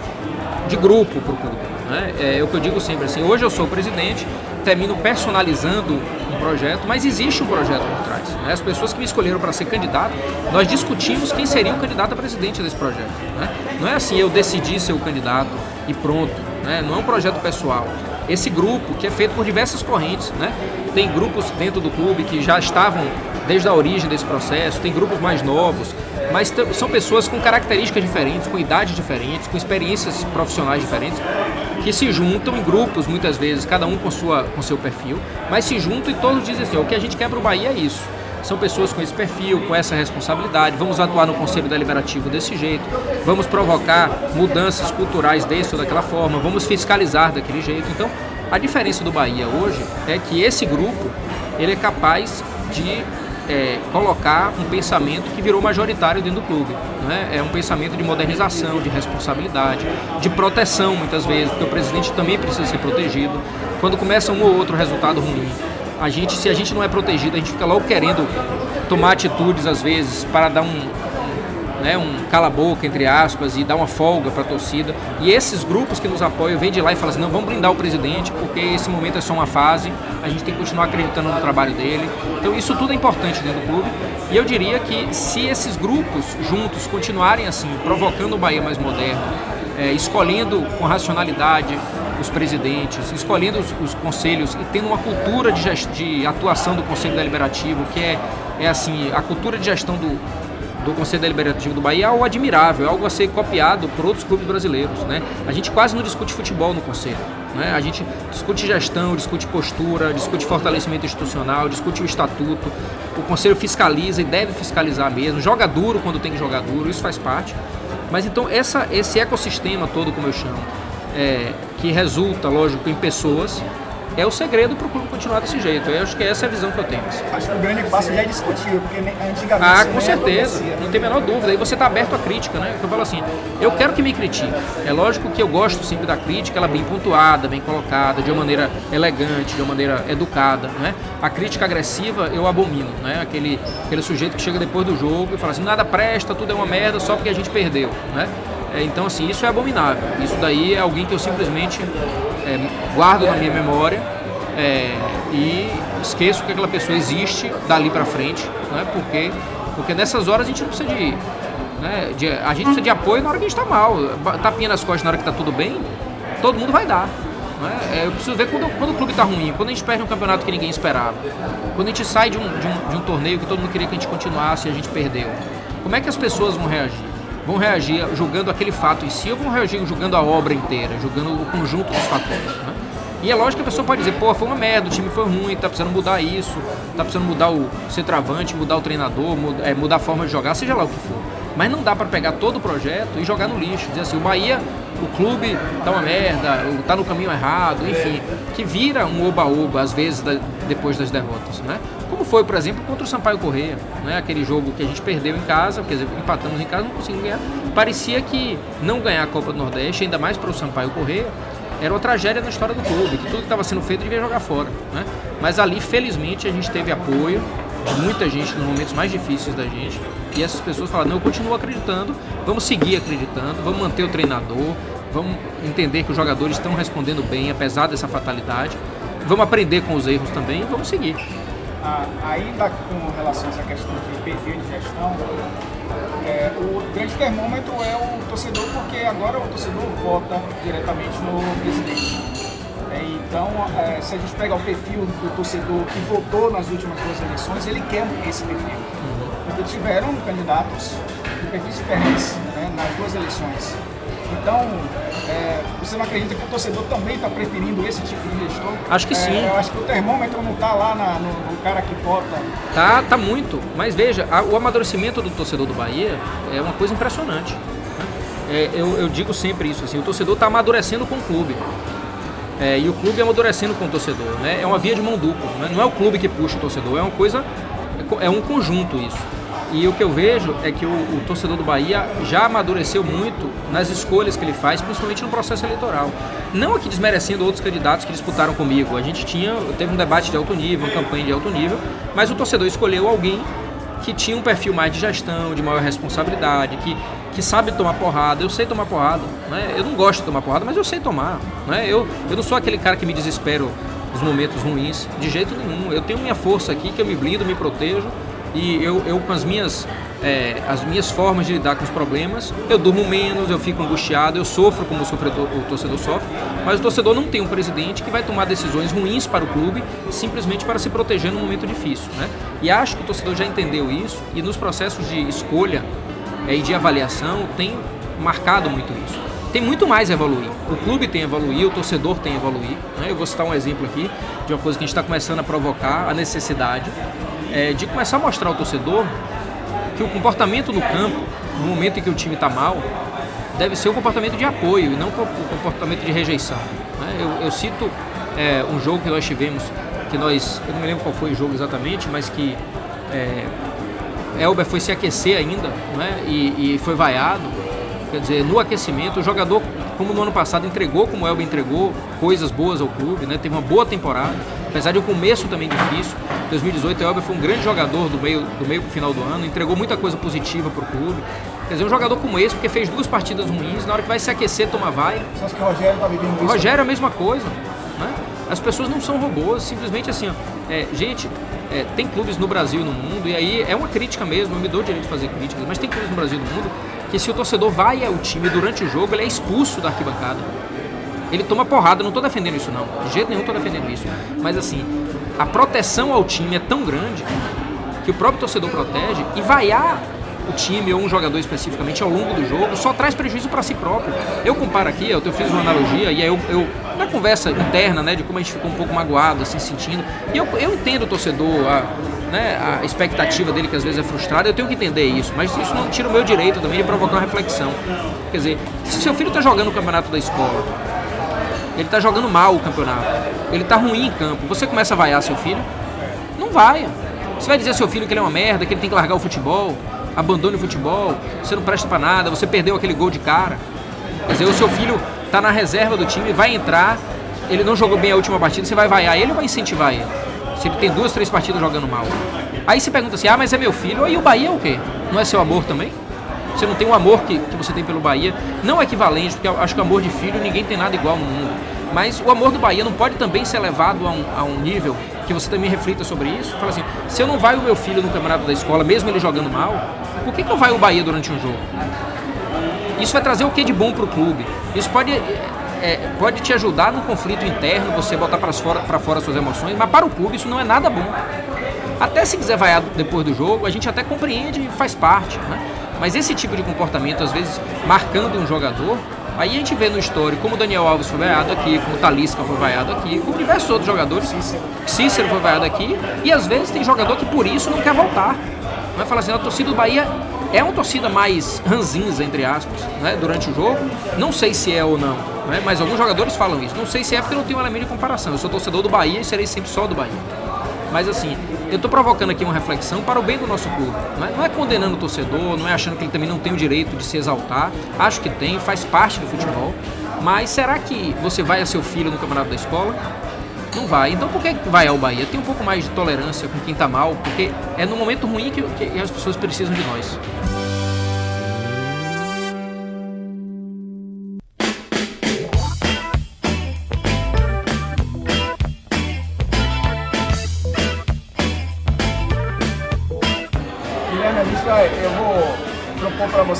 de grupo para o clube. Né? É, é o que eu digo sempre assim. Hoje eu sou presidente, termino personalizando um projeto, mas existe um projeto por trás. Né? As pessoas que me escolheram para ser candidato, nós discutimos quem seria o candidato a presidente desse projeto. Né? Não é assim, eu decidi ser o candidato e pronto. Né? Não é um projeto pessoal. Esse grupo, que é feito por diversas correntes, né? tem grupos dentro do clube que já estavam desde a origem desse processo, tem grupos mais novos, mas são pessoas com características diferentes, com idades diferentes, com experiências profissionais diferentes, que se juntam em grupos, muitas vezes, cada um com, sua, com seu perfil, mas se juntam e todos dizem assim: o que a gente quer para o Bahia é isso. São pessoas com esse perfil, com essa responsabilidade. Vamos atuar no Conselho Deliberativo desse jeito, vamos provocar mudanças culturais ou daquela forma, vamos fiscalizar daquele jeito. Então, a diferença do Bahia hoje é que esse grupo ele é capaz de é, colocar um pensamento que virou majoritário dentro do clube. Né? É um pensamento de modernização, de responsabilidade, de proteção muitas vezes, porque o presidente também precisa ser protegido. Quando começa um ou outro resultado ruim, a gente, se a gente não é protegido, a gente fica logo querendo tomar atitudes às vezes para dar um, né, um cala-boca, entre aspas, e dar uma folga para a torcida. E esses grupos que nos apoiam vêm de lá e falam assim: não, vamos brindar o presidente, porque esse momento é só uma fase, a gente tem que continuar acreditando no trabalho dele. Então, isso tudo é importante dentro do clube. E eu diria que se esses grupos juntos continuarem assim, provocando o Bahia mais moderno, é, escolhendo com racionalidade os presidentes, escolhendo os, os conselhos e tendo uma cultura de, gest... de atuação do Conselho Deliberativo, que é, é assim, a cultura de gestão do, do Conselho Deliberativo do Bahia é algo admirável, é algo a ser copiado por outros clubes brasileiros. Né? A gente quase não discute futebol no Conselho. Né? A gente discute gestão, discute postura, discute fortalecimento institucional, discute o estatuto. O Conselho fiscaliza e deve fiscalizar mesmo, joga duro quando tem que jogar duro, isso faz parte. Mas então essa, esse ecossistema todo, como eu chamo, é, que resulta, lógico, em pessoas é o segredo para o clube continuar desse jeito. Eu acho que essa é a visão que eu tenho. Acho que o grande passo já é discutível, porque antigamente. Ah, com certeza, não tem a menor dúvida. Aí você está aberto à crítica, né? Eu falo assim, eu quero que me critique. É lógico que eu gosto sempre da crítica, ela bem pontuada, bem colocada, de uma maneira elegante, de uma maneira educada, né? A crítica agressiva eu abomino, né? Aquele, aquele sujeito que chega depois do jogo e fala assim, nada presta, tudo é uma merda só porque a gente perdeu, né? É, então, assim, isso é abominável. Isso daí é alguém que eu simplesmente é, guardo na minha memória é, e esqueço que aquela pessoa existe dali para frente, né? Porque, porque nessas horas a gente não precisa de, né, de, a gente precisa de apoio na hora que a gente está mal. Tapinha nas costas na hora que está tudo bem, todo mundo vai dar. Né? É, eu preciso ver quando, quando o clube está ruim, quando a gente perde um campeonato que ninguém esperava, quando a gente sai de um, de um, de um torneio que todo mundo queria que a gente continuasse e a gente perdeu. Como é que as pessoas vão reagir? Vão reagir julgando aquele fato em si ou vão reagir julgando a obra inteira, julgando o conjunto dos fatores. Né? E é lógico que a pessoa pode dizer, pô, foi uma merda, o time foi ruim, tá precisando mudar isso, tá precisando mudar o centroavante, mudar o treinador, mudar, é, mudar a forma de jogar, seja lá o que for. Mas não dá para pegar todo o projeto e jogar no lixo, dizer assim, o Bahia, o clube tá uma merda, tá no caminho errado, enfim, que vira um oba-oba às vezes da, depois das derrotas, né? Como foi, por exemplo, contra o Sampaio Correia, né? aquele jogo que a gente perdeu em casa, quer dizer, empatamos em casa, não conseguimos ganhar. Parecia que não ganhar a Copa do Nordeste, ainda mais para o Sampaio Correia, era uma tragédia na história do clube, que tudo que estava sendo feito devia jogar fora. Né? Mas ali, felizmente, a gente teve apoio de muita gente nos momentos mais difíceis da gente. E essas pessoas falaram, não, eu continuo acreditando, vamos seguir acreditando, vamos manter o treinador, vamos entender que os jogadores estão respondendo bem, apesar dessa fatalidade. Vamos aprender com os erros também e vamos seguir. Ainda com relação a essa questão de perfil de gestão, é, o grande termômetro é o torcedor, porque agora o torcedor vota diretamente no presidente. É, então, é, se a gente pegar o perfil do torcedor que votou nas últimas duas eleições, ele quer esse perfil. Porque tiveram candidatos de perfis diferentes né, nas duas eleições. Então, é, você não acredita que o torcedor também está preferindo esse tipo de gestor? Acho que é, sim. Eu acho que o termômetro não está lá na, no, no, cara que vota. Tá, tá muito. Mas veja, a, o amadurecimento do torcedor do Bahia é uma coisa impressionante. Né? É, eu, eu, digo sempre isso, assim, o torcedor está amadurecendo com o clube. É, e o clube amadurecendo com o torcedor. Né? É uma via de mão dupla. Né? Não é o clube que puxa o torcedor, é uma coisa. É um conjunto isso. E o que eu vejo é que o, o, torcedor do Bahia já amadureceu muito nas escolhas que ele faz, principalmente no processo eleitoral. Não aqui desmerecendo outros candidatos que disputaram comigo. A gente tinha, teve um debate de alto nível, uma campanha de alto nível, mas o torcedor escolheu alguém que tinha um perfil mais de gestão, de maior responsabilidade, que, que sabe tomar porrada. Eu sei tomar porrada. Né? Eu não gosto de tomar porrada, mas eu sei tomar. Né? Eu, eu não sou aquele cara que me desespero nos momentos ruins, de jeito nenhum. Eu tenho minha força aqui, que eu me blindo, me protejo e eu, eu com as minhas, é, as minhas formas de lidar com os problemas, eu durmo menos, eu fico angustiado, eu sofro como o, o torcedor sofre, mas o torcedor não tem um presidente que vai tomar decisões ruins para o clube simplesmente para se proteger num momento difícil. Né? E acho que o torcedor já entendeu isso e nos processos de escolha é, e de avaliação tem marcado muito isso. Tem muito mais a evoluir. O clube tem a evoluir, o torcedor tem a evoluir. Né? Eu vou citar um exemplo aqui de uma coisa que a gente está começando a provocar, a necessidade é, de começar a mostrar ao torcedor que o comportamento no campo, no momento em que o time está mal, deve ser um comportamento de apoio e não um comportamento de rejeição. Né? Eu, eu, cito é, um jogo que nós tivemos, que nós, eu não me lembro qual foi o jogo exatamente, mas que é, Elber foi se aquecer ainda né? e, e foi vaiado. Quer dizer, no aquecimento, o jogador, como no ano passado, entregou, como o Elber entregou, coisas boas ao clube, né? teve uma boa temporada apesar de um começo também difícil. 2018 o Elber foi um grande jogador do meio do meio pro final do ano, entregou muita coisa positiva pro clube. Quer dizer, um jogador como esse, porque fez duas partidas ruins, na hora que vai se aquecer, toma vai. Você acha que o Rogério tá vivendo isso? O Rogério é a mesma coisa. Né? As pessoas não são robôs, simplesmente assim, ó, é, gente, é, tem clubes no Brasil e no mundo, e aí é uma crítica mesmo, eu me dou o direito de fazer críticas, mas tem clubes no Brasil e no mundo que se o torcedor vai ao time durante o jogo, ele é expulso da arquibancada. Ele toma porrada, não estou defendendo isso não, de jeito nenhum estou defendendo isso. Mas assim, a proteção ao time é tão grande que o próprio torcedor protege e vaiar o time ou um jogador especificamente ao longo do jogo só traz prejuízo para si próprio. Eu comparo aqui, eu fiz uma analogia e aí eu, eu, na conversa interna, né, de como a gente ficou um pouco magoado, assim, sentindo, e eu, eu entendo o torcedor, a, né, a expectativa dele que às vezes é frustrada, eu tenho que entender isso, mas isso não tira o meu direito também de provocar uma reflexão. Quer dizer, se seu filho está jogando o campeonato da escola ele tá jogando mal o campeonato, ele tá ruim em campo, você começa a vaiar seu filho? Não vai. Você vai dizer ao seu filho que ele é uma merda, que ele tem que largar o futebol, abandone o futebol, você não presta para nada, você perdeu aquele gol de cara. Quer dizer, o seu filho tá na reserva do time, vai entrar, ele não jogou bem a última partida, você vai vaiar ele ou vai incentivar ele? Se ele tem duas, três partidas jogando mal. Aí você pergunta assim, ah, mas é meu filho, aí o Bahia é o quê? Não é seu amor também? Você não tem o amor que, que você tem pelo Bahia, não equivalente, porque acho que o amor de filho ninguém tem nada igual no mundo. Mas o amor do Bahia não pode também ser levado a um, a um nível que você também reflita sobre isso. Fala assim, se eu não vai o meu filho no campeonato da escola, mesmo ele jogando mal, por que, que eu vai o Bahia durante um jogo? Isso vai trazer o que de bom para o clube? Isso pode, é, pode te ajudar no conflito interno, você botar para fora, fora suas emoções, mas para o clube isso não é nada bom. Até se quiser vaiar depois do jogo, a gente até compreende e faz parte. Né? Mas esse tipo de comportamento, às vezes, marcando um jogador, aí a gente vê no histórico como o Daniel Alves foi vaiado aqui, como o Talisca foi vaiado aqui, como diversos outros jogadores. Cícero. Cícero foi vaiado aqui. E às vezes tem jogador que por isso não quer voltar. Vai falar assim, a torcida do Bahia é uma torcida mais ranzinza, entre aspas, né, durante o jogo. Não sei se é ou não, né, mas alguns jogadores falam isso. Não sei se é porque não tem um elemento de comparação. Eu sou torcedor do Bahia e serei sempre só do Bahia. Mas assim, eu estou provocando aqui uma reflexão para o bem do nosso clube. Não é, não é, condenando o torcedor, não é achando que ele também não tem o direito de se exaltar. Acho que tem, faz parte do futebol. Mas será que você vai a seu filho no campeonato da escola? Não vai. Então por que vai ao Bahia? Tem um pouco mais de tolerância com quem está mal, porque é no momento ruim que, que as pessoas precisam de nós.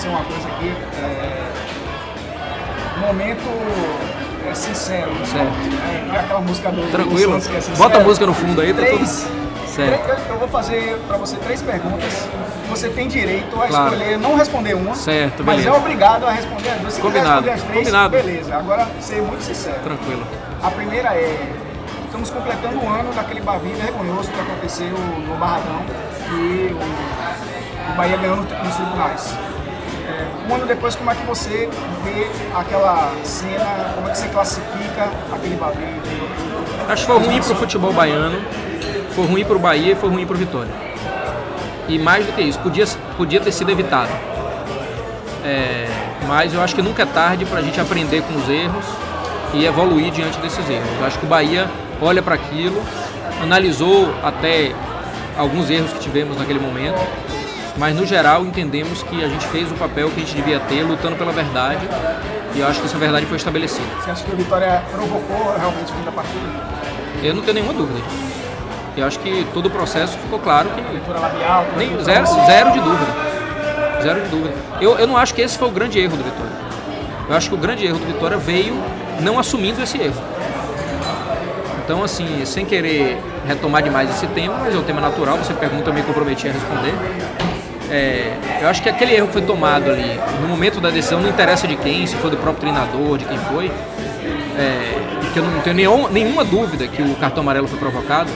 Uma coisa aqui. É, momento é sincero. Certo. É, aquela música do Tranquilo. Do é Bota a música no fundo aí, tá tudo certo. Eu vou fazer para você três perguntas. Você tem direito a claro. escolher, não responder uma, certo, mas é obrigado a responder as duas. Se Combinado. as três, Combinado. beleza. Agora, ser muito sincero. Tranquilo. A primeira é estamos completando um ano daquele Bavi vergonhoso que aconteceu no Barradão, que o, o Bahia ganhou nos tribunais. Um ano depois, como é que você vê aquela cena, como é que você classifica aquele Bavi? Acho que foi ruim para o futebol baiano, foi ruim para o Bahia e foi ruim para o Vitória. E mais do que isso, podia, podia ter sido evitado. É, mas eu acho que nunca é tarde para a gente aprender com os erros e evoluir diante desses erros. Eu acho que o Bahia olha para aquilo, analisou até alguns erros que tivemos naquele momento, mas no geral entendemos que a gente fez o papel que a gente devia ter, lutando pela verdade, e eu acho que essa verdade foi estabelecida. Você acha que o Vitória provocou realmente o fim da partida? Eu não tenho nenhuma dúvida disso. Eu acho que todo o processo ficou claro que. Leitura labial, nem, zero, zero de dúvida. Zero de dúvida. Eu, eu não acho que esse foi o grande erro do Vitória. Eu acho que o grande erro do Vitória veio não assumindo esse erro. Então, assim, sem querer retomar demais esse tema, mas é um tema natural, você pergunta, eu me comprometi a responder. É, eu acho que aquele erro foi tomado ali, no momento da decisão, não interessa de quem, se foi do próprio treinador, de quem foi, é, que eu não tenho nenhum, nenhuma dúvida que o cartão amarelo foi provocado,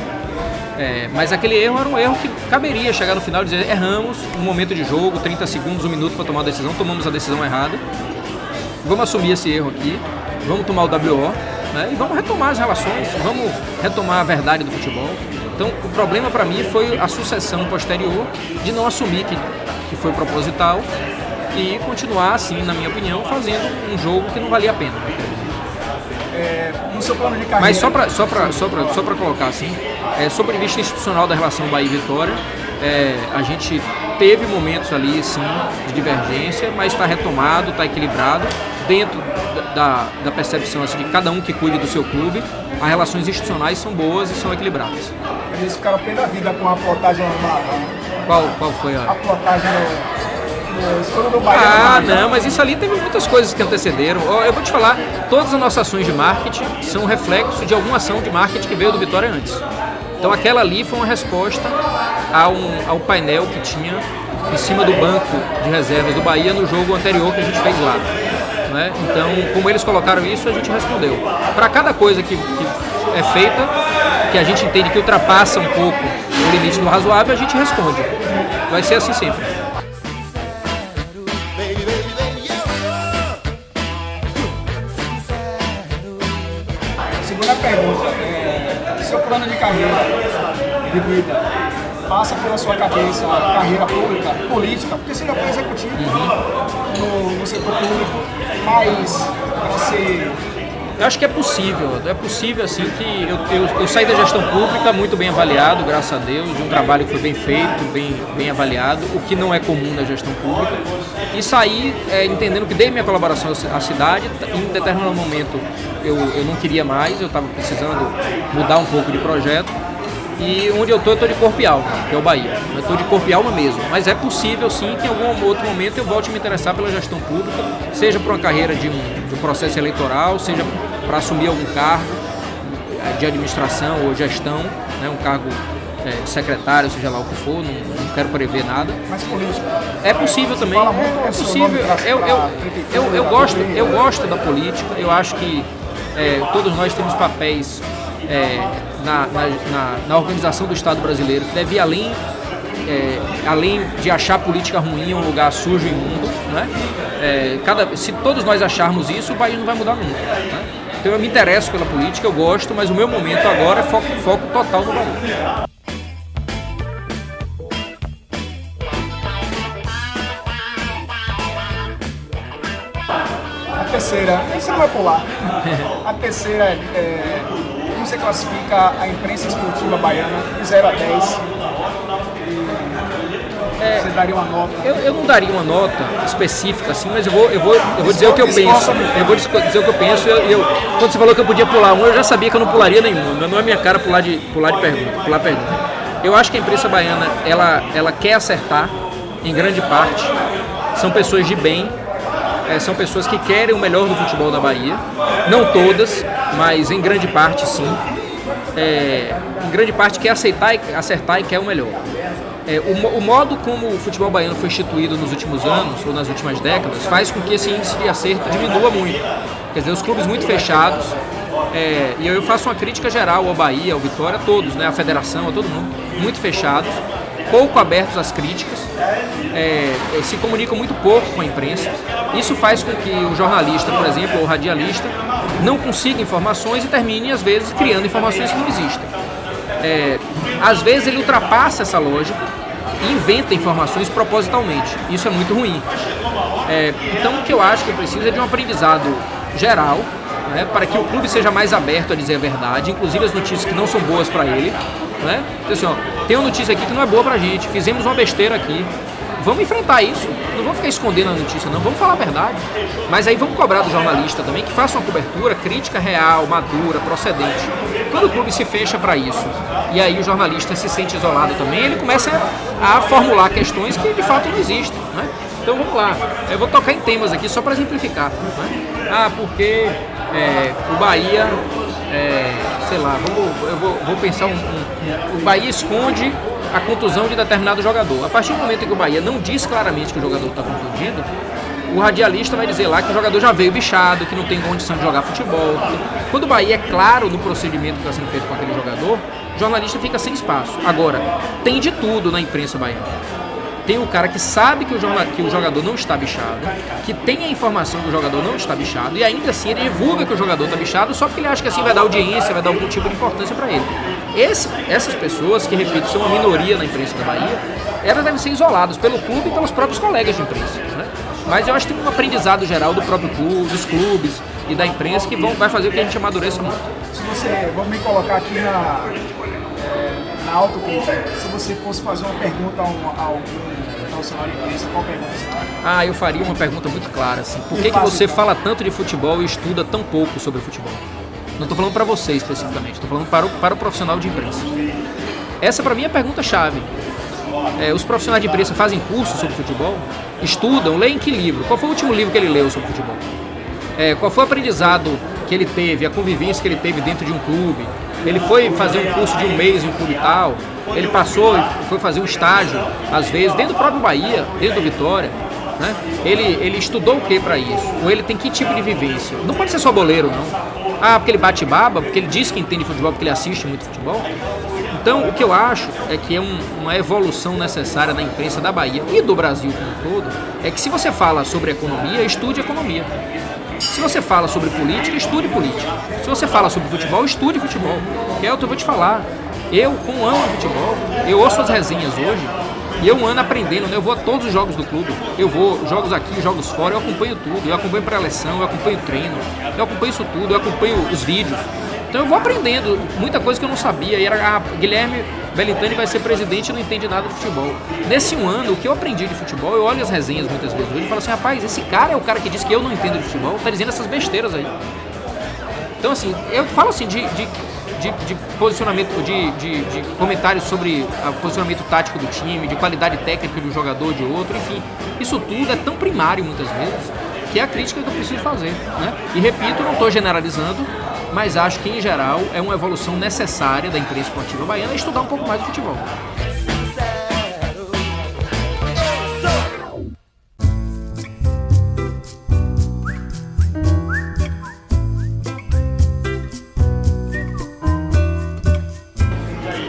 é, mas aquele erro era um erro que caberia chegar no final e dizer: erramos, um momento de jogo, 30 segundos, um minuto para tomar a decisão, tomamos a decisão errada, vamos assumir esse erro aqui, vamos tomar o WO né? E vamos retomar as relações, vamos retomar a verdade do futebol. Então, o problema para mim foi a sucessão posterior de não assumir que, que foi proposital e continuar, assim, na minha opinião, fazendo um jogo que não valia a pena. É, no seu plano de carreira... Mas só para só só só colocar assim, é, sobre a vista institucional da relação Bahia-Vitória, é, a gente teve momentos ali, sim, de divergência, mas está retomado, está equilibrado dentro da, da percepção assim, de cada um que cuide do seu clube, as relações institucionais são boas e são equilibradas. Eles ficaram pé da vida com a plotagem normal. Qual, qual foi a? A plotagem no, do Bahia. Ah, não, mas isso ali teve muitas coisas que antecederam. Eu vou te falar, todas as nossas ações de marketing são reflexo de alguma ação de marketing que veio do Vitória antes. Então aquela ali foi uma resposta ao, ao painel que tinha em cima do banco de reservas do Bahia no jogo anterior que a gente fez lá. Né? Então, como eles colocaram isso, a gente respondeu. Para cada coisa que, que é feita, que a gente entende que ultrapassa um pouco o limite do razoável, a gente responde. Vai ser assim sempre. segunda pergunta, é, seu plano de carreira, de vida, passa pela sua cabeça carreira pública, política, porque você já foi executivo no, no setor público, mas ser eu acho que é possível, é possível assim que eu, eu, eu, saí da gestão pública muito bem avaliado, graças a Deus, de um trabalho que foi bem feito, bem, bem avaliado, o que não é comum na gestão pública, e saí é, entendendo que dei minha colaboração à cidade, em determinado momento eu, eu não queria mais, eu estava precisando mudar um pouco de projeto, e onde eu estou, eu estou de corpo e alma, que é o Bahia. Eu estou de corpo e alma mesmo. Mas é possível sim que em algum outro momento eu volte a me interessar pela gestão pública, seja por uma carreira de um, de um processo eleitoral, seja para assumir algum cargo de administração ou gestão, né, um cargo é, secretário, seja lá o que for, não, não quero prever nada. Mas política. É possível também. É, é possível. Eu, eu, eu, eu, gosto, eu gosto da política, eu acho que é, todos nós temos papéis é, na, na, na, organização do Estado brasileiro, que deve ir além, é, além de achar política ruim um lugar sujo e imundo. Né? É, cada, se todos nós acharmos isso, o país não vai mudar nunca. Né? Então eu me interesso pela política, eu gosto, mas o meu momento agora é foco, foco total no Bahia. A terceira, você não vai pular. A terceira é você classifica a imprensa esportiva baiana de 0 a 10? É, você daria uma nota? Eu, eu, não daria uma nota específica assim, mas eu vou, eu vou, eu vou dizer o que eu penso. Eu vou dizer o que eu penso. Eu, eu, quando você falou que eu podia pular um, eu já sabia que eu não pularia nenhum. Não é minha cara pular de, pular de pergunta, pular pergunta. Eu acho que a imprensa baiana ela, ela quer acertar em grande parte. São pessoas de bem, é, são pessoas que querem o melhor do futebol da Bahia. Não todas, mas em grande parte sim. É, em grande parte quer aceitar e, acertar e quer o melhor. É, o, o, modo como o futebol baiano foi instituído nos últimos anos ou nas últimas décadas faz com que esse índice de acerto diminua muito. Quer dizer, os clubes muito fechados, é, e eu faço uma crítica geral ao Bahia, ao Vitória, a todos, né, a federação, a todo mundo, muito fechados, pouco abertos às críticas, é, é, se comunicam muito pouco com a imprensa. Isso faz com que o jornalista, por exemplo, ou o radialista, não consiga informações e termine, às vezes, criando informações que não existem. É, às vezes ele ultrapassa essa lógica inventa informações propositalmente. Isso é muito ruim. É, então, o que eu acho que precisa é de um aprendizado geral, né, para que o clube seja mais aberto a dizer a verdade, inclusive as notícias que não são boas para ele. Né? Então, assim, ó, tem uma notícia aqui que não é boa para a gente, fizemos uma besteira aqui, vamos enfrentar isso. Não vamos ficar escondendo a notícia, não. Vamos falar a verdade. Mas aí vamos cobrar do jornalista também que faça uma cobertura crítica real, madura, procedente. Quando o clube se fecha para isso e aí o jornalista se sente isolado também, ele começa a formular questões que de fato não existem. Né? Então vamos lá. Eu vou tocar em temas aqui só para exemplificar. Né? Ah, porque é, o Bahia, é, sei lá, vamos, eu vou, vou pensar um, um, o Bahia esconde a contusão de determinado jogador. A partir do momento em que o Bahia não diz claramente que o jogador está contundido, o radialista vai dizer lá que o jogador já veio bichado, que não tem condição de jogar futebol. Quando o Bahia é claro no procedimento que está sendo feito com aquele jogador, o jornalista fica sem espaço. Agora, tem de tudo na imprensa baiana. Tem o cara que sabe que o, que o jogador não está bichado, que tem a informação que o jogador não está bichado, e ainda assim ele divulga que o jogador está bichado só porque ele acha que assim vai dar audiência, vai dar algum tipo de importância para ele. Esse, essas pessoas, que repito, são uma minoria na imprensa da Bahia, elas devem ser isoladas pelo clube e pelos próprios colegas de imprensa. Né? Mas eu acho que tem um aprendizado geral do próprio clube, dos clubes e da imprensa que vão, vai fazer com que a gente amadureça muito. Se você, vamos me colocar aqui na, é, na autocrítica, se você fosse fazer uma pergunta a, um, a algum profissional de imprensa, qual pergunta você faria? Ah, eu faria uma pergunta muito clara, assim. Por que, que você fala tanto de futebol e estuda tão pouco sobre futebol? Não estou falando para você especificamente, estou falando para o, para o profissional de imprensa. Essa para mim é a pergunta chave. É, os profissionais de imprensa fazem curso sobre futebol? Estudam? Leem que livro? Qual foi o último livro que ele leu sobre futebol? É, qual foi o aprendizado que ele teve, a convivência que ele teve dentro de um clube? Ele foi fazer um curso de um mês em um clube tal, ele passou, foi fazer um estágio, às vezes, dentro do próprio Bahia, dentro do Vitória. Né? Ele, ele estudou o que para isso? Ou ele tem que tipo de vivência? Não pode ser só boleiro, não. Ah, porque ele bate baba, porque ele diz que entende futebol, porque ele assiste muito futebol. Então, o que eu acho é que é um, uma evolução necessária na imprensa da Bahia e do Brasil como um todo, é que se você fala sobre economia, estude economia. Se você fala sobre política, estude política. Se você fala sobre futebol, estude futebol. Que é o que eu vou te falar. Eu, com ano de futebol, eu ouço as resenhas hoje e eu ano aprendendo, né? Eu vou a todos os jogos do clube. Eu vou, jogos aqui, jogos fora, eu acompanho tudo. Eu acompanho pré-eleção, eu acompanho treino, eu acompanho isso tudo, eu acompanho os vídeos. Então eu vou aprendendo muita coisa que eu não sabia. E era, ah, Guilherme Belintani vai ser presidente e não entende nada de futebol. Nesse um ano, o que eu aprendi de futebol, eu olho as resenhas muitas vezes hoje e falo assim, rapaz, esse cara é o cara que diz que eu não entendo de futebol, tá dizendo essas besteiras aí. Então assim, eu falo assim de, de de, de posicionamento, de, de, de, comentários sobre o posicionamento tático do time, de qualidade técnica de um jogador, de outro, enfim. Isso tudo é tão primário muitas vezes que é a crítica que eu preciso fazer. Né? E repito, não estou generalizando, mas acho que em geral é uma evolução necessária da imprensa esportiva baiana estudar um pouco mais de futebol.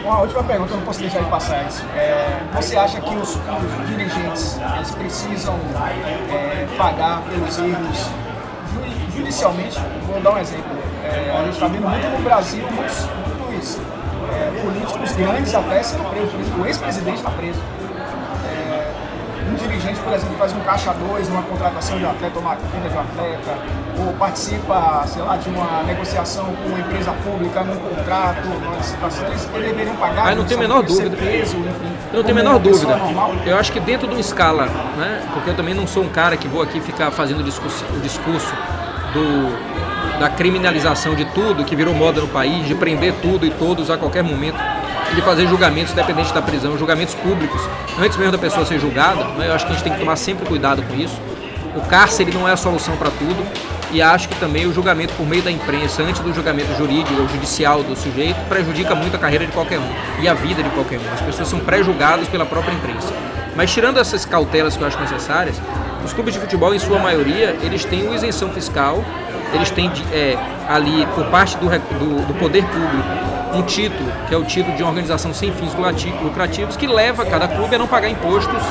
Uma última pergunta, não posso deixar de passar isso. É, você acha que os, os dirigentes eles precisam é, pagar pelos erros judicialmente? Vou dar um exemplo. É, a gente está vendo muito no Brasil, muitos, muitos é, políticos grandes até sendo presos. O ex-presidente está preso um dirigente, por exemplo, faz um caixa 2 numa contratação de um atleta, uma venda de um atleta, ou participa, sei lá, de uma negociação com uma empresa pública num contrato, numa licitação, eles deveriam pagar. Ah, não tenho a menor dúvida. Preso, enfim, eu não tenho a menor dúvida. Normal. Eu acho que dentro de uma escala, né? Porque eu também não sou um cara que vou aqui ficar fazendo discurso, o discurso do, da criminalização de tudo que virou moda no país, de prender tudo e todos a qualquer momento de fazer julgamentos independentes da prisão, julgamentos públicos, antes mesmo da pessoa ser julgada. Né? Eu acho que a gente tem que tomar sempre cuidado com isso. O cárcere não é a solução para tudo e acho que também o julgamento por meio da imprensa, antes do julgamento jurídico ou judicial do sujeito, prejudica muito a carreira de qualquer um e a vida de qualquer um. As pessoas são pré-julgadas pela própria imprensa. Mas tirando essas cautelas que eu acho necessárias, os clubes de futebol, em sua maioria, eles têm uma isenção fiscal, eles têm é, ali, por parte do, do, do poder público, um título, que é o título de uma organização sem fins lucrativos, que leva cada clube a não pagar impostos,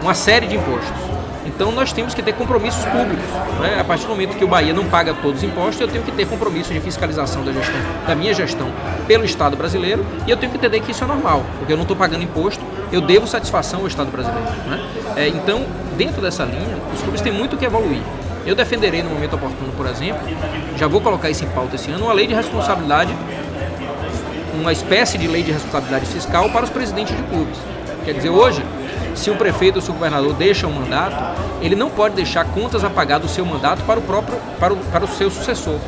uma série de impostos. Então nós temos que ter compromissos públicos. Né? A partir do momento que o Bahia não paga todos os impostos, eu tenho que ter compromisso de fiscalização da gestão, da minha gestão pelo Estado brasileiro, e eu tenho que entender que isso é normal, porque eu não estou pagando imposto, eu devo satisfação ao Estado brasileiro. Né? É, então, dentro dessa linha, os clubes têm muito que evoluir. Eu defenderei no momento oportuno, por exemplo, já vou colocar isso em pauta esse ano, uma lei de responsabilidade uma espécie de lei de responsabilidade fiscal para os presidentes de clubes. Quer dizer, hoje, se o prefeito ou se o governador deixa um mandato, ele não pode deixar contas a pagar do seu mandato para o próprio para o, para o seu sucessor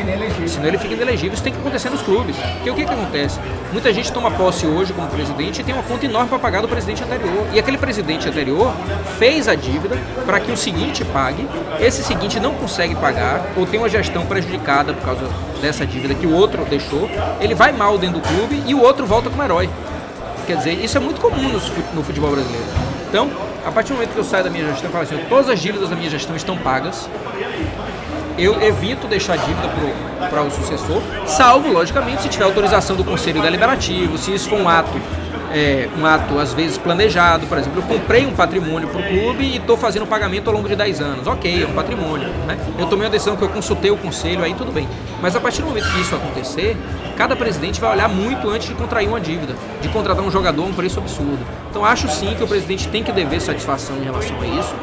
inelegível. Senão ele fica inelegível. Isso tem que acontecer nos clubes. Porque o que, que acontece? Muita gente toma posse hoje como presidente e tem uma conta enorme para pagar do presidente anterior. E aquele presidente anterior fez a dívida para que o seguinte pague. Esse seguinte não consegue pagar ou tem uma gestão prejudicada por causa dessa dívida que o outro deixou. Ele vai mal dentro do clube e o outro volta como herói. Quer dizer, isso é muito comum no futebol brasileiro. Então, a partir do momento que eu saio da minha gestão, eu falo assim, todas as dívidas da minha gestão estão pagas, eu evito deixar dívida para o sucessor, salvo, logicamente, se tiver autorização do Conselho Deliberativo, se isso for um ato, é, um ato às vezes planejado, por exemplo, eu comprei um patrimônio para o clube e estou fazendo pagamento ao longo de 10 anos. Ok, é um patrimônio. Né? Eu tomei uma decisão que eu consultei o conselho, aí tudo bem. Mas a partir do momento que isso acontecer, cada presidente vai olhar muito antes de contrair uma dívida, de contratar um jogador a um preço absurdo. Então acho sim que o presidente tem que dever satisfação em relação a isso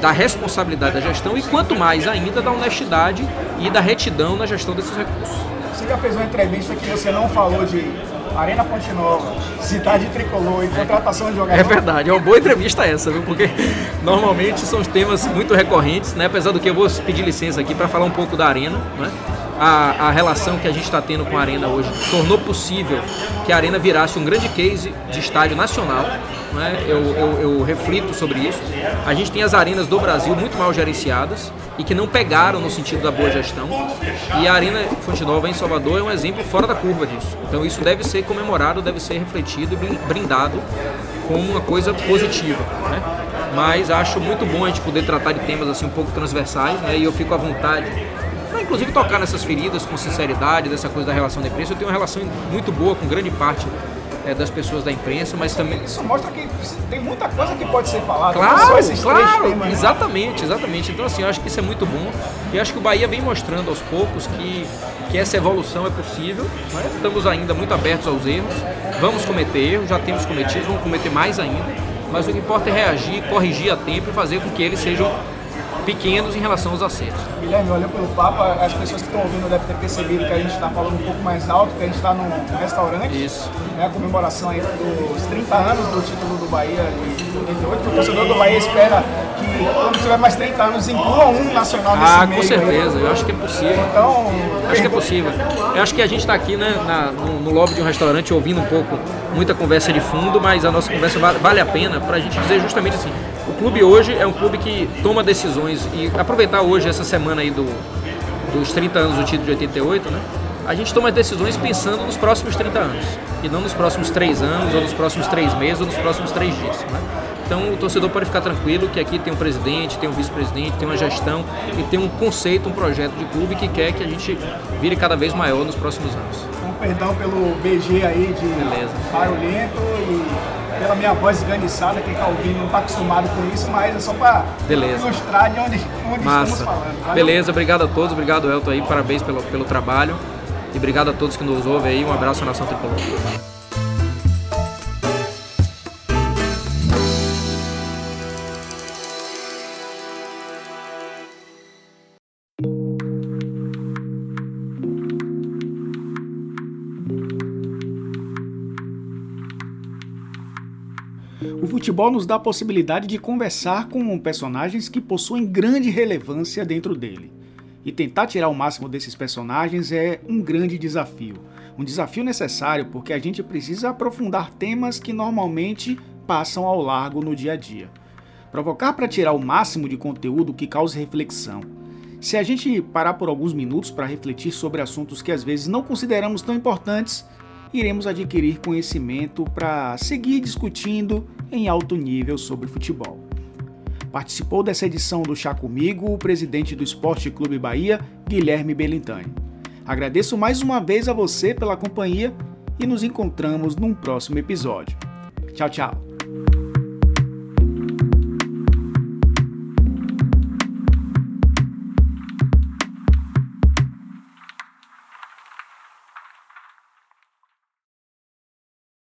da responsabilidade da gestão e quanto mais ainda da honestidade e da retidão na gestão desses recursos. Você já fez uma entrevista que você não falou de Arena Ponte Nova, cidade tricolor e contratação de jogadores. É verdade, é uma boa entrevista essa, viu? Porque normalmente são temas muito recorrentes, né? Apesar do que eu vou pedir licença aqui para falar um pouco da Arena, né? A, a relação que a gente está tendo com a Arena hoje tornou possível que a Arena virasse um grande case de estádio nacional né? eu, eu, eu reflito sobre isso. A gente tem as arenas do Brasil muito mal gerenciadas e que não pegaram no sentido da boa gestão. E a Arena Fonte Nova em Salvador é um exemplo fora da curva disso. Então isso deve ser comemorado, deve ser refletido e brindado como uma coisa positiva. Né? Mas acho muito bom a gente poder tratar de temas assim um pouco transversais, né? E eu fico à vontade inclusive tocar nessas feridas com sinceridade, dessa coisa da relação da imprensa. Eu tenho uma relação muito boa com grande parte é, das pessoas da imprensa, mas também. Isso mostra que tem muita coisa que pode ser falada. Claro, claro, temas, né? exatamente, exatamente. Então assim, eu acho que isso é muito bom. E acho que o Bahia vem mostrando aos poucos que, que essa evolução é possível. Né? Estamos ainda muito abertos aos erros. Vamos cometer erros, já temos cometido, vamos cometer mais ainda. Mas o que importa é reagir, corrigir a tempo e fazer com que eles sejam pequenos em relação aos acertos. Guilherme, olhando pelo papo, as pessoas que estão ouvindo devem ter percebido que a gente está falando um pouco mais alto, que a gente está num restaurante. Isso. Né, a comemoração aí dos 30 anos do título do Bahia de 88. O torcedor do Bahia espera que quando tiver mais 30 anos inclua um nacional nesse ah. Ah, com certeza. Aí. Eu acho que é possível. Então, acho que é possível. Eu acho que a gente está aqui né, na, no, no, lobby de um restaurante ouvindo um pouco, muita conversa de fundo, mas a nossa conversa vale a pena para a gente dizer justamente assim, o clube hoje é um clube que toma decisões e aproveitar hoje essa semana aí do, dos 30 anos do título de 88, né? A gente toma decisões pensando nos próximos 30 anos e não nos próximos 3 anos, ou nos próximos 3 meses, ou nos próximos 3 dias. Né? Então o torcedor pode ficar tranquilo que aqui tem um presidente, tem um vice-presidente, tem uma gestão e tem um conceito, um projeto de clube que quer que a gente vire cada vez maior nos próximos anos. Então, perdão pelo BG aí de Beleza. barulhento e pela minha voz esganiçada, está ouvindo não está acostumado com isso, mas é só para ilustrar de onde, onde estamos falando. Valeu? Beleza, obrigado a todos, obrigado Elton aí, parabéns pelo, pelo trabalho e obrigado a todos que nos ouvem aí, um abraço à Nação Tricolor. Futebol nos dá a possibilidade de conversar com personagens que possuem grande relevância dentro dele. E tentar tirar o máximo desses personagens é um grande desafio. Um desafio necessário porque a gente precisa aprofundar temas que normalmente passam ao largo no dia a dia. Provocar para tirar o máximo de conteúdo que cause reflexão. Se a gente parar por alguns minutos para refletir sobre assuntos que às vezes não consideramos tão importantes, iremos adquirir conhecimento para seguir discutindo em alto nível sobre futebol. Participou dessa edição do Chá Comigo o presidente do Esporte Clube Bahia, Guilherme Belintani. Agradeço mais uma vez a você pela companhia e nos encontramos num próximo episódio. Tchau, tchau!